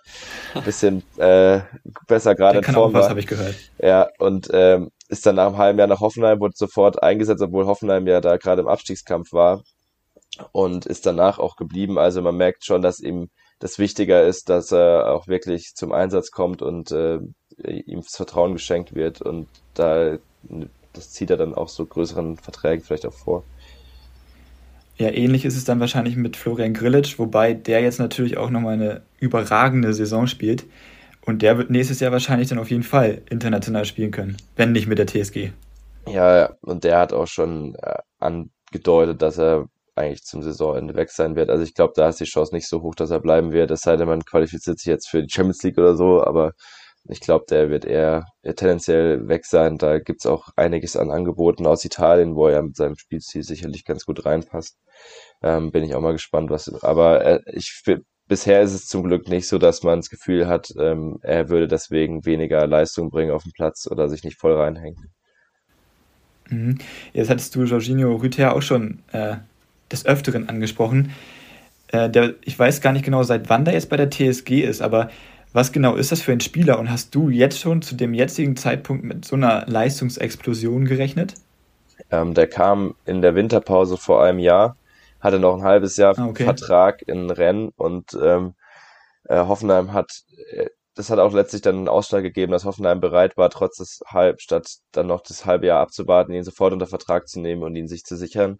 ein bisschen äh, besser gerade in Form war. habe ich gehört. Ja, und ähm, ist dann nach einem halben Jahr nach Hoffenheim, wurde sofort eingesetzt, obwohl Hoffenheim ja da gerade im Abstiegskampf war und ist danach auch geblieben. Also man merkt schon, dass ihm das wichtiger ist, dass er auch wirklich zum Einsatz kommt und äh, ihm das Vertrauen geschenkt wird und da das zieht er dann auch so größeren Verträgen vielleicht auch vor. Ja, ähnlich ist es dann wahrscheinlich mit Florian Grillitsch, wobei der jetzt natürlich auch nochmal eine überragende Saison spielt. Und der wird nächstes Jahr wahrscheinlich dann auf jeden Fall international spielen können, wenn nicht mit der TSG. Ja, und der hat auch schon äh, angedeutet, dass er eigentlich zum Saisonende weg sein wird. Also ich glaube, da ist die Chance nicht so hoch, dass er bleiben wird, es sei denn, man qualifiziert sich jetzt für die Champions League oder so, aber ich glaube, der wird eher, eher tendenziell weg sein. Da gibt's auch einiges an Angeboten aus Italien, wo er mit seinem Spielstil sicherlich ganz gut reinpasst. Ähm, bin ich auch mal gespannt, was. Aber äh, ich bisher ist es zum Glück nicht so, dass man das Gefühl hat, ähm, er würde deswegen weniger Leistung bringen auf dem Platz oder sich nicht voll reinhängen. Mhm. Jetzt hattest du Jorginho Rüther auch schon äh, des Öfteren angesprochen. Äh, der, ich weiß gar nicht genau, seit wann der jetzt bei der TSG ist, aber was genau ist das für ein Spieler und hast du jetzt schon zu dem jetzigen Zeitpunkt mit so einer Leistungsexplosion gerechnet? Ähm, der kam in der Winterpause vor einem Jahr, hatte noch ein halbes Jahr ah, okay. Vertrag in Rennen und ähm, äh, Hoffenheim hat, äh, das hat auch letztlich dann einen Ausschlag gegeben, dass Hoffenheim bereit war, trotz des halb, statt dann noch das halbe Jahr abzuwarten, ihn sofort unter Vertrag zu nehmen und ihn sich zu sichern.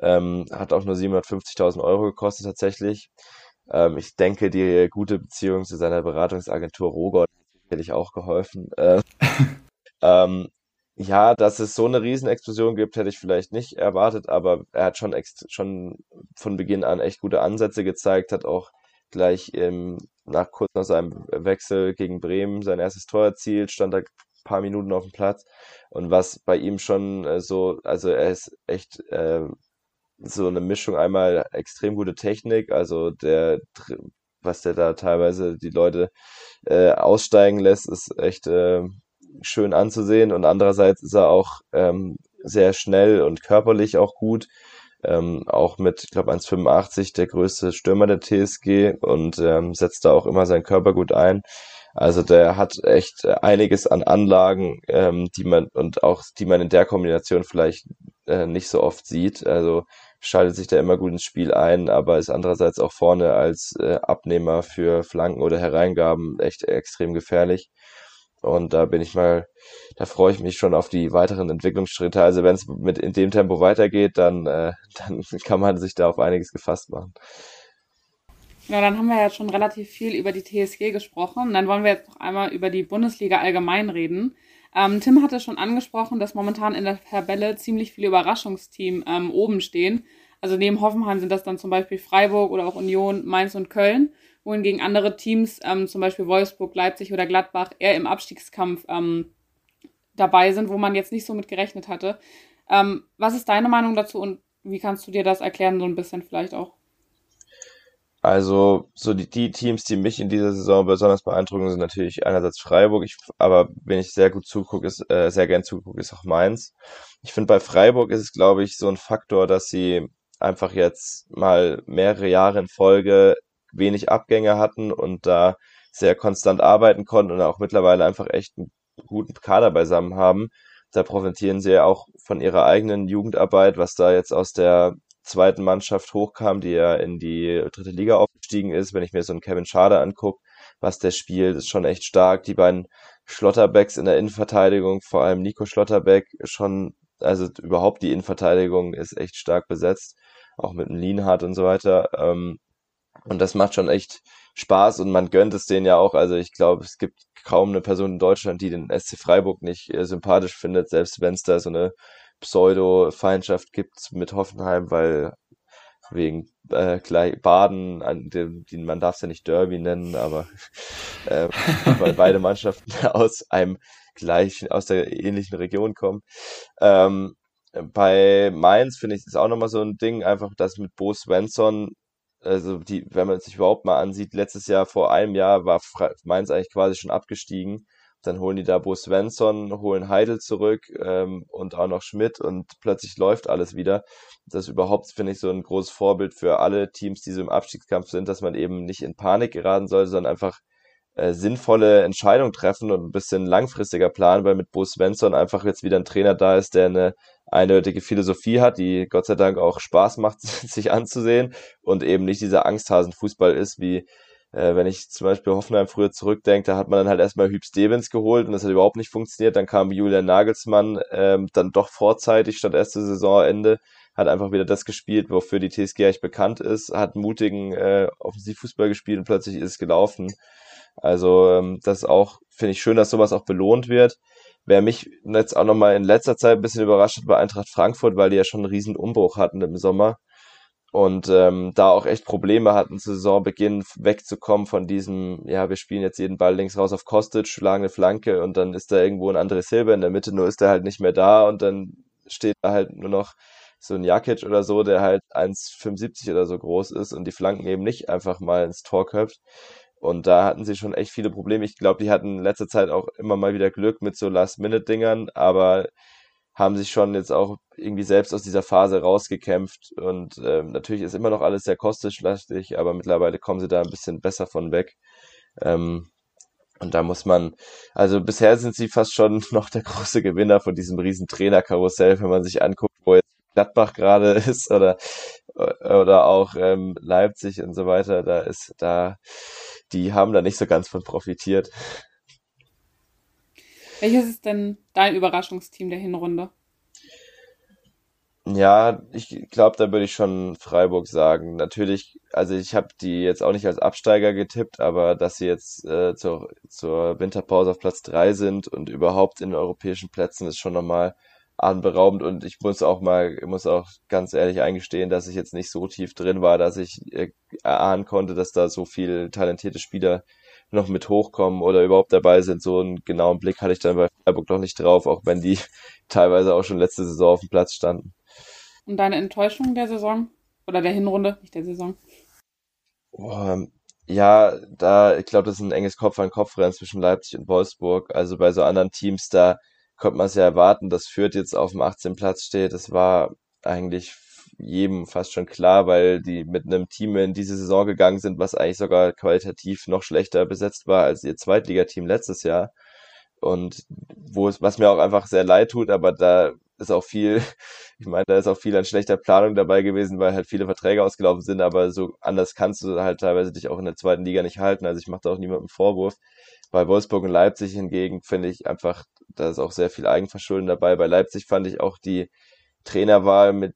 Ähm, hat auch nur 750.000 Euro gekostet tatsächlich. Ähm, ich denke, die gute Beziehung zu seiner Beratungsagentur Rogot hat sicherlich auch geholfen. Äh, ähm, ja, dass es so eine Riesenexplosion gibt, hätte ich vielleicht nicht erwartet, aber er hat schon, schon von Beginn an echt gute Ansätze gezeigt, hat auch gleich ähm, nach kurz nach seinem Wechsel gegen Bremen sein erstes Tor erzielt, stand da ein paar Minuten auf dem Platz. Und was bei ihm schon äh, so, also er ist echt äh, so eine Mischung einmal extrem gute Technik, also der, was der da teilweise die Leute äh, aussteigen lässt, ist echt äh, schön anzusehen und andererseits ist er auch ähm, sehr schnell und körperlich auch gut. Ähm, auch mit, ich glaube, 1,85 der größte Stürmer der TSG und ähm, setzt da auch immer seinen Körper gut ein. Also der hat echt einiges an Anlagen, ähm, die man und auch die man in der Kombination vielleicht äh, nicht so oft sieht. Also schaltet sich da immer gut ins Spiel ein, aber ist andererseits auch vorne als äh, Abnehmer für Flanken oder Hereingaben echt extrem gefährlich. Und da bin ich mal, da freue ich mich schon auf die weiteren Entwicklungsschritte. Also wenn es mit in dem Tempo weitergeht, dann, äh, dann kann man sich da auf einiges gefasst machen. Ja, dann haben wir ja schon relativ viel über die TSG gesprochen. Dann wollen wir jetzt noch einmal über die Bundesliga allgemein reden. Ähm, Tim hatte schon angesprochen, dass momentan in der Tabelle ziemlich viele Überraschungsteams ähm, oben stehen. Also neben Hoffenheim sind das dann zum Beispiel Freiburg oder auch Union, Mainz und Köln, wohingegen andere Teams, ähm, zum Beispiel Wolfsburg, Leipzig oder Gladbach, eher im Abstiegskampf ähm, dabei sind, wo man jetzt nicht so mit gerechnet hatte. Ähm, was ist deine Meinung dazu und wie kannst du dir das erklären, so ein bisschen vielleicht auch? Also, so die, die Teams, die mich in dieser Saison besonders beeindrucken, sind natürlich einerseits Freiburg, ich, aber wenn ich sehr gut zugucke, ist, äh, sehr gern zugucke, ist auch Mainz. Ich finde, bei Freiburg ist es, glaube ich, so ein Faktor, dass sie einfach jetzt mal mehrere Jahre in Folge wenig Abgänge hatten und da sehr konstant arbeiten konnten und auch mittlerweile einfach echt einen guten Kader beisammen haben. Da profitieren sie ja auch von ihrer eigenen Jugendarbeit, was da jetzt aus der zweiten Mannschaft hochkam, die ja in die dritte Liga aufgestiegen ist. Wenn ich mir so einen Kevin Schade angucke, was der spielt, ist schon echt stark. Die beiden Schlotterbecks in der Innenverteidigung, vor allem Nico Schlotterbeck, schon, also überhaupt die Innenverteidigung ist echt stark besetzt, auch mit dem Lienhardt und so weiter. Ähm, Und das macht schon echt Spaß und man gönnt es denen ja auch. Also ich glaube, es gibt kaum eine Person in Deutschland, die den SC Freiburg nicht äh, sympathisch findet, selbst wenn es da so eine Pseudo-Feindschaft gibt mit Hoffenheim, weil wegen äh, Baden, an dem, die, man darf es ja nicht Derby nennen, aber äh, weil beide Mannschaften aus einem gleichen, aus der ähnlichen Region kommen. Ähm, bei Mainz finde ich das auch nochmal so ein Ding, einfach das mit Bo Svensson, also die, wenn man sich überhaupt mal ansieht, letztes Jahr vor einem Jahr war Mainz eigentlich quasi schon abgestiegen dann holen die da Bo Svensson, holen Heidel zurück ähm, und auch noch Schmidt und plötzlich läuft alles wieder. Das ist überhaupt, finde ich, so ein großes Vorbild für alle Teams, die so im Abstiegskampf sind, dass man eben nicht in Panik geraten soll, sondern einfach äh, sinnvolle Entscheidungen treffen und ein bisschen langfristiger planen, weil mit Bo Svensson einfach jetzt wieder ein Trainer da ist, der eine eindeutige Philosophie hat, die Gott sei Dank auch Spaß macht, sich anzusehen und eben nicht dieser Angsthasenfußball ist, wie äh, wenn ich zum Beispiel Hoffenheim früher zurückdenke, da hat man dann halt erstmal Hüb Stevens geholt und das hat überhaupt nicht funktioniert. Dann kam Julian Nagelsmann ähm, dann doch vorzeitig statt erste Saisonende, hat einfach wieder das gespielt, wofür die TSG eigentlich bekannt ist, hat mutigen äh, Offensivfußball gespielt und plötzlich ist es gelaufen. Also ähm, das auch, finde ich schön, dass sowas auch belohnt wird. Wer mich jetzt auch nochmal in letzter Zeit ein bisschen überrascht hat, war Eintracht Frankfurt, weil die ja schon einen riesen Umbruch hatten im Sommer und ähm, da auch echt Probleme hatten, zu Saisonbeginn wegzukommen von diesem, ja, wir spielen jetzt jeden Ball links raus auf Kostic, schlagen eine Flanke und dann ist da irgendwo ein André Silber in der Mitte, nur ist er halt nicht mehr da und dann steht da halt nur noch so ein Jakic oder so, der halt 1,75 oder so groß ist und die Flanken eben nicht einfach mal ins Tor köpft. Und da hatten sie schon echt viele Probleme. Ich glaube, die hatten in letzter Zeit auch immer mal wieder Glück mit so Last-Minute-Dingern, aber haben sich schon jetzt auch irgendwie selbst aus dieser Phase rausgekämpft und ähm, natürlich ist immer noch alles sehr kostischlastig, aber mittlerweile kommen sie da ein bisschen besser von weg. Ähm, und da muss man, also bisher sind sie fast schon noch der große Gewinner von diesem riesen Trainerkarussell, wenn man sich anguckt, wo jetzt Gladbach gerade ist oder oder auch ähm, Leipzig und so weiter. Da ist da, die haben da nicht so ganz von profitiert. Welches ist denn dein Überraschungsteam der Hinrunde? Ja, ich glaube, da würde ich schon Freiburg sagen. Natürlich, also ich habe die jetzt auch nicht als Absteiger getippt, aber dass sie jetzt äh, zur, zur Winterpause auf Platz drei sind und überhaupt in den europäischen Plätzen ist schon nochmal atemberaubend und ich muss auch mal, muss auch ganz ehrlich eingestehen, dass ich jetzt nicht so tief drin war, dass ich äh, erahnen konnte, dass da so viel talentierte Spieler noch mit hochkommen oder überhaupt dabei sind. So einen genauen Blick hatte ich dann bei Freiburg noch nicht drauf, auch wenn die teilweise auch schon letzte Saison auf dem Platz standen. Und deine Enttäuschung der Saison? Oder der Hinrunde, nicht der Saison? Boah, ja, da, ich glaube, das ist ein enges Kopf-an-Kopf-Rennen zwischen Leipzig und Wolfsburg. Also bei so anderen Teams, da konnte man es ja erwarten, dass Fürth jetzt auf dem 18. Platz steht. Das war eigentlich jedem fast schon klar, weil die mit einem Team in diese Saison gegangen sind, was eigentlich sogar qualitativ noch schlechter besetzt war als ihr Zweitligateam letztes Jahr. Und wo es, was mir auch einfach sehr leid tut, aber da ist auch viel, ich meine, da ist auch viel an schlechter Planung dabei gewesen, weil halt viele Verträge ausgelaufen sind, aber so anders kannst du halt teilweise dich auch in der zweiten Liga nicht halten. Also ich mache da auch niemandem Vorwurf. Bei Wolfsburg und Leipzig hingegen finde ich einfach, da ist auch sehr viel Eigenverschulden dabei. Bei Leipzig fand ich auch die Trainerwahl mit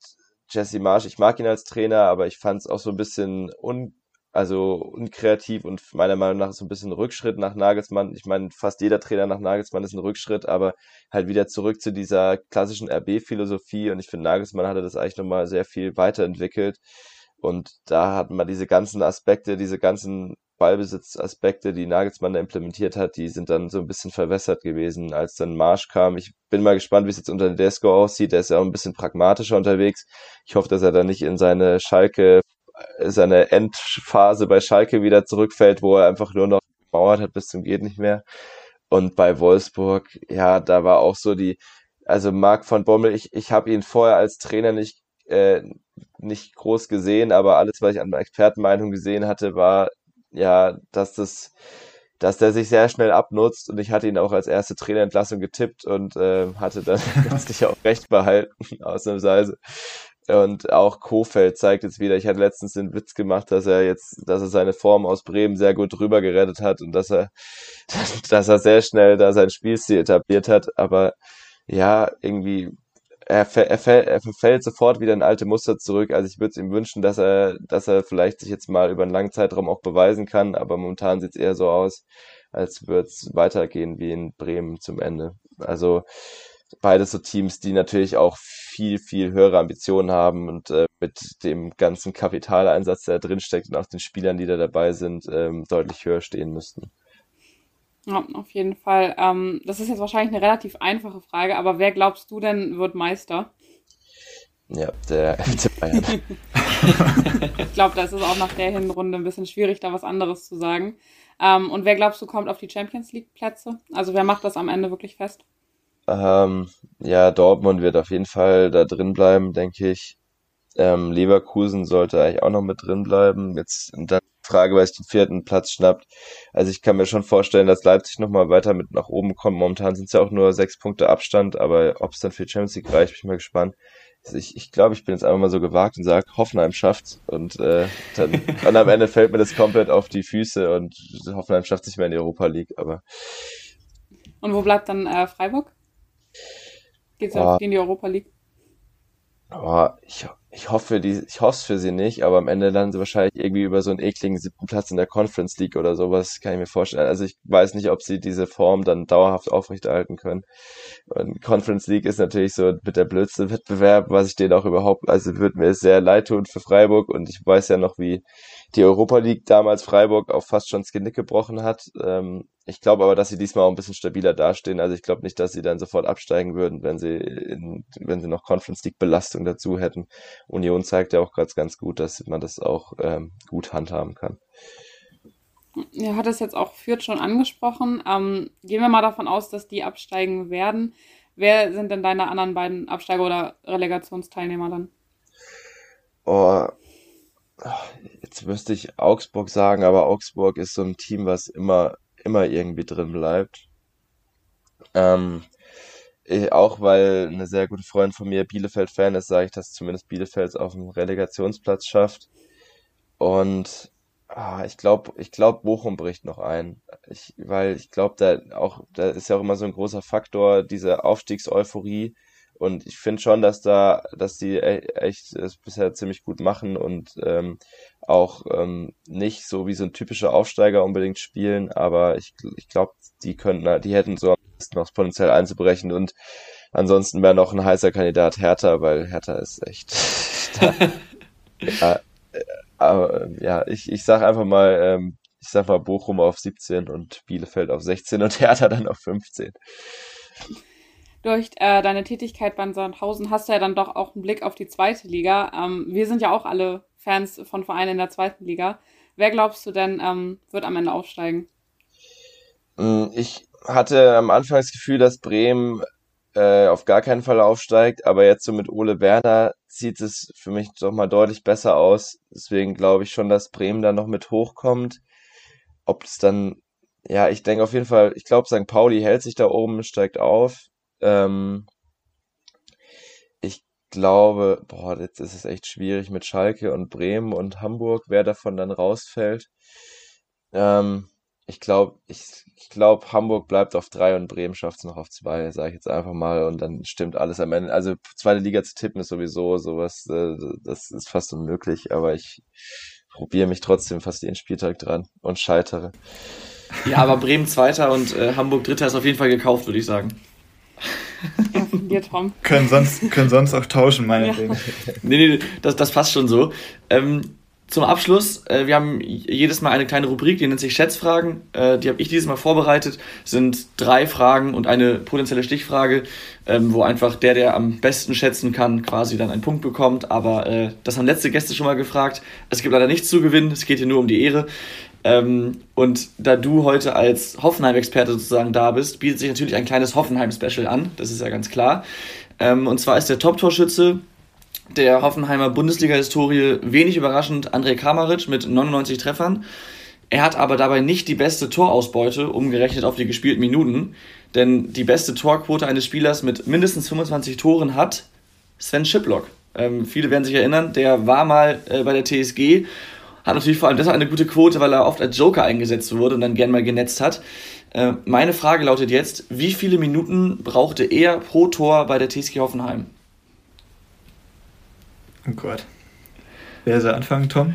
Jesse Marsch, ich mag ihn als Trainer, aber ich fand es auch so ein bisschen un, also unkreativ und meiner Meinung nach so ein bisschen Rückschritt nach Nagelsmann. Ich meine, fast jeder Trainer nach Nagelsmann ist ein Rückschritt, aber halt wieder zurück zu dieser klassischen RB-Philosophie und ich finde, Nagelsmann hatte das eigentlich nochmal sehr viel weiterentwickelt. Und da hat man diese ganzen Aspekte, diese ganzen Ballbesitzaspekte, die Nagelsmann da implementiert hat, die sind dann so ein bisschen verwässert gewesen, als dann Marsch kam. Ich bin mal gespannt, wie es jetzt unter Desko aussieht. Der ist ja auch ein bisschen pragmatischer unterwegs. Ich hoffe, dass er da nicht in seine Schalke, seine Endphase bei Schalke wieder zurückfällt, wo er einfach nur noch gemauert hat bis zum geht nicht mehr. Und bei Wolfsburg, ja, da war auch so die, also Marc von Bommel, ich, ich habe ihn vorher als Trainer nicht, äh, nicht groß gesehen, aber alles, was ich an Expertenmeinung gesehen hatte, war, ja, dass das, dass der sich sehr schnell abnutzt und ich hatte ihn auch als erste Trainerentlassung getippt und äh, hatte dann letztlich auch recht behalten, ausnahmsweise. Und auch Kofeld zeigt jetzt wieder, ich hatte letztens den Witz gemacht, dass er jetzt, dass er seine Form aus Bremen sehr gut drüber gerettet hat und dass er, dass er sehr schnell da sein Spielstil etabliert hat. Aber ja, irgendwie er, er, er verfällt sofort wieder in alte Muster zurück. Also ich würde es ihm wünschen, dass er, dass er vielleicht sich jetzt mal über einen langen Zeitraum auch beweisen kann, aber momentan sieht es eher so aus, als würde es weitergehen wie in Bremen zum Ende. Also beides so Teams, die natürlich auch viel, viel höhere Ambitionen haben und äh, mit dem ganzen Kapitaleinsatz, der drinsteckt und auch den Spielern, die da dabei sind, ähm, deutlich höher stehen müssten. Ja, auf jeden Fall. Ähm, das ist jetzt wahrscheinlich eine relativ einfache Frage, aber wer glaubst du denn wird Meister? Ja, der FC Bayern. ich glaube, da ist auch nach der Hinrunde ein bisschen schwierig, da was anderes zu sagen. Ähm, und wer glaubst du kommt auf die Champions League Plätze? Also wer macht das am Ende wirklich fest? Ähm, ja, Dortmund wird auf jeden Fall da drin bleiben, denke ich. Ähm, Leverkusen sollte eigentlich auch noch mit drin bleiben. Jetzt dann Frage, weil sich den vierten Platz schnappt. Also ich kann mir schon vorstellen, dass Leipzig nochmal weiter mit nach oben kommt. Momentan sind es ja auch nur sechs Punkte Abstand, aber ob es dann für Champions League reicht, bin ich mal gespannt. Also ich, ich glaube, ich bin jetzt einfach mal so gewagt und sage, Hoffenheim schafft's. Und äh, dann, dann am Ende fällt mir das komplett auf die Füße und Hoffenheim schafft sich mehr in die Europa League. Aber und wo bleibt dann äh, Freiburg? Geht's oh. in die Europa League? Oh, ich, ich hoffe, die, ich hoffe es für sie nicht, aber am Ende landen sie wahrscheinlich irgendwie über so einen ekligen siebten Platz in der Conference League oder sowas, kann ich mir vorstellen. Also ich weiß nicht, ob sie diese Form dann dauerhaft aufrechterhalten können. Und Conference League ist natürlich so mit der blödste Wettbewerb, was ich denen auch überhaupt, also würde mir sehr leid tun für Freiburg und ich weiß ja noch, wie die Europa League damals Freiburg auch fast schon das Genick gebrochen hat. Ähm, ich glaube aber, dass sie diesmal auch ein bisschen stabiler dastehen. Also ich glaube nicht, dass sie dann sofort absteigen würden, wenn sie in, wenn sie noch Conference League Belastung dazu hätten. Union zeigt ja auch gerade ganz gut, dass man das auch ähm, gut handhaben kann. Ja, hat es jetzt auch Fürth schon angesprochen. Ähm, gehen wir mal davon aus, dass die absteigen werden. Wer sind denn deine anderen beiden Absteiger oder Relegationsteilnehmer dann? Oh, jetzt müsste ich Augsburg sagen, aber Augsburg ist so ein Team, was immer, immer irgendwie drin bleibt. Ähm, ich, auch weil eine sehr gute Freundin von mir Bielefeld-Fan ist, sage ich, dass zumindest Bielefeld auf dem Relegationsplatz schafft. Und ah, ich glaube, ich glaube, Bochum bricht noch ein. Ich, weil ich glaube, da auch, da ist ja auch immer so ein großer Faktor, diese Aufstiegseuphorie und ich finde schon, dass da, dass die e-, echt es bisher ziemlich gut machen und ähm, auch ähm, nicht so wie so ein typischer Aufsteiger unbedingt spielen, aber ich, ich glaube, die könnten, die hätten so noch Potenzial einzubrechen und ansonsten wäre noch ein heißer Kandidat Hertha, weil Hertha ist echt. ja, äh, aber ja, ich, ich sag einfach mal, ähm, ich sag mal Bochum auf 17 und Bielefeld auf 16 und Hertha dann auf 15 durch äh, deine Tätigkeit bei Sandhausen hast du ja dann doch auch einen Blick auf die zweite Liga. Ähm, wir sind ja auch alle Fans von Vereinen in der zweiten Liga. Wer glaubst du denn ähm, wird am Ende aufsteigen? Mm, ich hatte am Anfang das Gefühl, dass Bremen äh, auf gar keinen Fall aufsteigt, aber jetzt so mit Ole Werner sieht es für mich doch mal deutlich besser aus. Deswegen glaube ich schon, dass Bremen da noch mit hochkommt. Ob es dann, ja, ich denke auf jeden Fall, ich glaube, St. Pauli hält sich da oben, steigt auf. Ähm, ich glaube, boah, jetzt ist es echt schwierig mit Schalke und Bremen und Hamburg, wer davon dann rausfällt. Ähm, ich glaube, ich, ich glaube, Hamburg bleibt auf drei und Bremen schafft es noch auf zwei, sage ich jetzt einfach mal, und dann stimmt alles am Ende. Also zweite Liga zu tippen ist sowieso sowas, äh, das ist fast unmöglich, aber ich probiere mich trotzdem fast jeden Spieltag dran und scheitere. Ja, aber Bremen Zweiter und äh, Hamburg Dritter ist auf jeden Fall gekauft, würde ich sagen. Ja, von dir, Tom. können, sonst, können sonst auch tauschen, meinetwegen. Ja. Nee, nee, das, das passt schon so. Ähm, zum Abschluss, äh, wir haben jedes Mal eine kleine Rubrik, die nennt sich Schätzfragen. Äh, die habe ich dieses Mal vorbereitet. sind drei Fragen und eine potenzielle Stichfrage, ähm, wo einfach der, der am besten schätzen kann, quasi dann einen Punkt bekommt. Aber äh, das haben letzte Gäste schon mal gefragt. Es gibt leider nichts zu gewinnen, es geht hier nur um die Ehre. Ähm, und da du heute als Hoffenheim-Experte sozusagen da bist, bietet sich natürlich ein kleines Hoffenheim-Special an. Das ist ja ganz klar. Ähm, und zwar ist der Top-Torschütze der Hoffenheimer Bundesliga-Historie wenig überraschend André Kamaric mit 99 Treffern. Er hat aber dabei nicht die beste Torausbeute, umgerechnet auf die gespielten Minuten. Denn die beste Torquote eines Spielers mit mindestens 25 Toren hat Sven Schiplock. Ähm, viele werden sich erinnern, der war mal äh, bei der TSG hat natürlich vor allem deshalb eine gute Quote, weil er oft als Joker eingesetzt wurde und dann gern mal genetzt hat. Äh, meine Frage lautet jetzt, wie viele Minuten brauchte er pro Tor bei der TSG Hoffenheim? Oh Gott. Wer soll anfangen, Tom?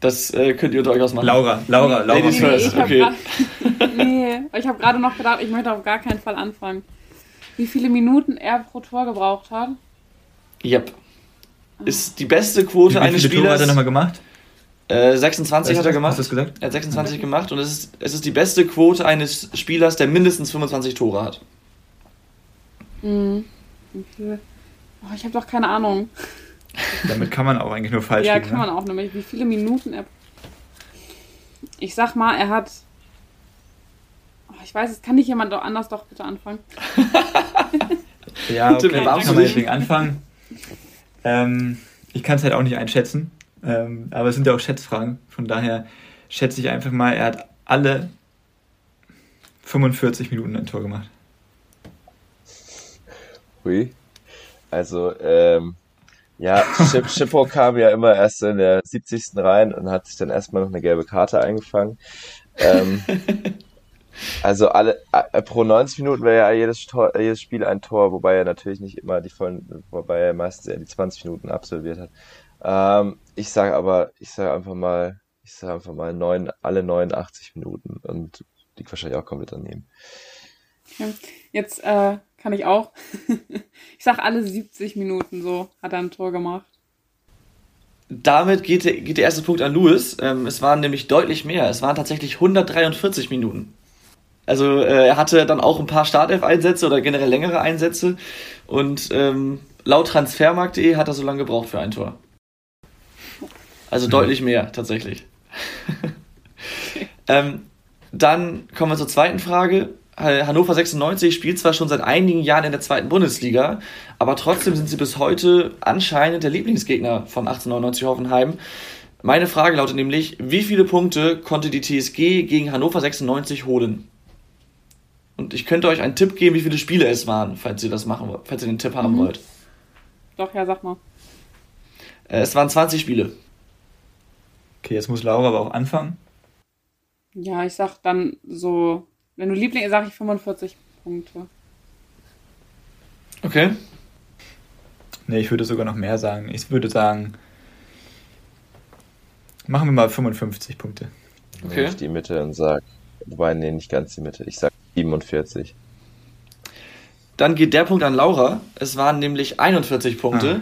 Das äh, könnt ihr unter euch ausmachen. Laura, Laura, Laura. Ladies Nee, first, ich habe okay. grad- nee, ich habe gerade noch gedacht, ich möchte auf gar keinen Fall anfangen. Wie viele Minuten er pro Tor gebraucht hat? Yep. Ist die beste Quote Wie eines viele Tore hat Spielers. er nochmal gemacht? Äh, 26 hat er gemacht. Hast du das gesagt? Er hat 26 gemacht und es ist, es ist die beste Quote eines Spielers, der mindestens 25 Tore hat. Hm. Viel? Oh, ich habe doch keine Ahnung. Damit kann man auch eigentlich nur falsch ja, kann man auch nämlich. Wie viele Minuten er. Ich sag mal, er hat. Oh, ich weiß, es kann nicht jemand doch anders doch bitte anfangen. Ja, okay, kann man deswegen anfangen. Ähm, ich kann es halt auch nicht einschätzen, ähm, aber es sind ja auch Schätzfragen. Von daher schätze ich einfach mal, er hat alle 45 Minuten ein Tor gemacht. Hui. Also, ähm, ja, Schip Schippo kam ja immer erst in der 70. rein und hat sich dann erstmal noch eine gelbe Karte eingefangen. Ähm, also alle pro 90 Minuten wäre ja jedes, Tor, jedes Spiel ein Tor, wobei er natürlich nicht immer die vollen, wobei er meistens eher die 20 Minuten absolviert hat. Ähm, ich sage aber, ich sage einfach mal, ich sage einfach mal neun, alle 89 Minuten und liegt wahrscheinlich auch komplett daneben. Okay. Jetzt äh, kann ich auch. ich sag alle 70 Minuten so hat er ein Tor gemacht. Damit geht, der- geht der erste Punkt an Lewis. Ähm, es waren nämlich deutlich mehr. Es waren tatsächlich 143 Minuten. Also äh, er hatte dann auch ein paar Startelf-Einsätze oder generell längere Einsätze. Und ähm, laut Transfermarkt.de hat er so lange gebraucht für ein Tor. Also deutlich mehr tatsächlich. ähm, dann kommen wir zur zweiten Frage. Hannover 96 spielt zwar schon seit einigen Jahren in der zweiten Bundesliga, aber trotzdem sind sie bis heute anscheinend der Lieblingsgegner von 1899 Hoffenheim. Meine Frage lautet nämlich, wie viele Punkte konnte die TSG gegen Hannover 96 holen? Und ich könnte euch einen Tipp geben, wie viele Spiele es waren, falls ihr das machen wollt, falls ihr den Tipp haben Mhm. wollt. Doch, ja, sag mal. Äh, es waren 20 Spiele. Okay, jetzt muss Laura aber auch anfangen. Ja, ich sag dann so, wenn du Liebling, sag ich 45 Punkte. Okay. Nee, ich würde sogar noch mehr sagen. Ich würde sagen, machen wir mal 55 Punkte. Okay. Nehme ich die Mitte und sag, wobei, nee, nicht ganz die Mitte. Ich sag 47. Dann geht der Punkt an Laura. Es waren nämlich 41 Punkte.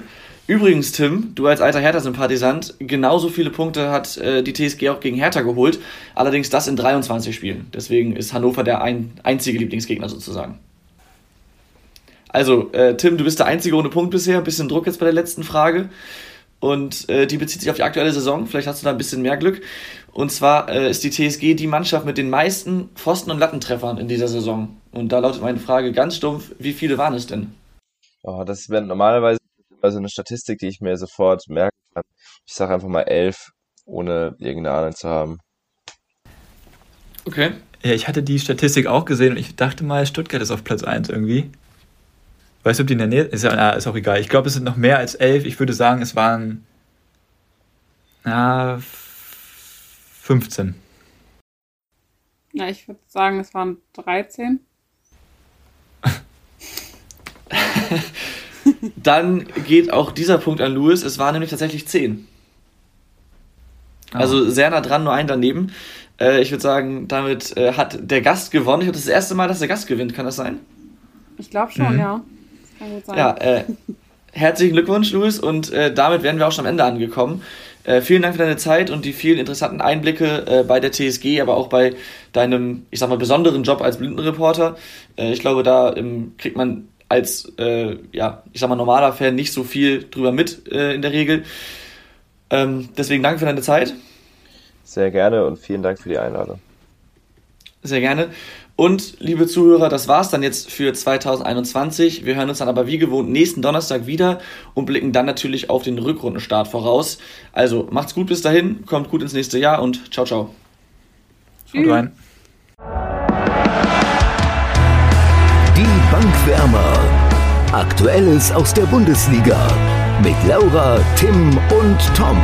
Übrigens, Tim, du als alter Hertha-Sympathisant, genauso viele Punkte hat äh, die TSG auch gegen Hertha geholt. Allerdings das in 23 Spielen. Deswegen ist Hannover der ein, einzige Lieblingsgegner sozusagen. Also, äh, Tim, du bist der Einzige ohne Punkt bisher. Bisschen Druck jetzt bei der letzten Frage. Und äh, die bezieht sich auf die aktuelle Saison. Vielleicht hast du da ein bisschen mehr Glück. Und zwar äh, ist die TSG die Mannschaft mit den meisten Pfosten- und Lattentreffern in dieser Saison. Und da lautet meine Frage ganz stumpf, wie viele waren es denn? Oh, das wäre normalerweise also eine Statistik, die ich mir sofort merken kann. Ich sage einfach mal 11, ohne irgendeine Ahnung zu haben. Okay. Ja, ich hatte die Statistik auch gesehen und ich dachte mal, Stuttgart ist auf Platz 1 irgendwie. Weißt du, ob die in der Nähe ist? Ja, na, ist auch egal. Ich glaube, es sind noch mehr als 11. Ich würde sagen, es waren na, 15. Ja, ich würde sagen, es waren 13. Dann geht auch dieser Punkt an Lewis. Es waren nämlich tatsächlich 10. Also sehr nah dran, nur ein daneben. Äh, ich würde sagen, damit äh, hat der Gast gewonnen. Ich glaube, das ist das erste Mal, dass der Gast gewinnt. Kann das sein? Ich glaube schon, Mhm. ja. Das kann gut sein. Ja, äh, herzlichen Glückwunsch, Luis. Und äh, damit wären wir auch schon am Ende angekommen. Äh, vielen Dank für deine Zeit und die vielen interessanten Einblicke äh, bei der TSG, aber auch bei deinem, ich sag mal, besonderen Job als Blindenreporter. Äh, ich glaube, da ähm, kriegt man als, äh, ja, ich sag mal, normaler Fan nicht so viel drüber mit äh, in der Regel. Ähm, deswegen danke für deine Zeit. Sehr gerne und vielen Dank für die Einladung. Sehr gerne. Und liebe Zuhörer, das war's dann jetzt für 2021. Wir hören uns dann aber wie gewohnt nächsten Donnerstag wieder und blicken dann natürlich auf den Rückrundenstart voraus. Also macht's gut bis dahin, kommt gut ins nächste Jahr und ciao, ciao. Haut rein. Die Bankwärmer. Aktuelles aus der Bundesliga. Mit Laura, Tim und Tom.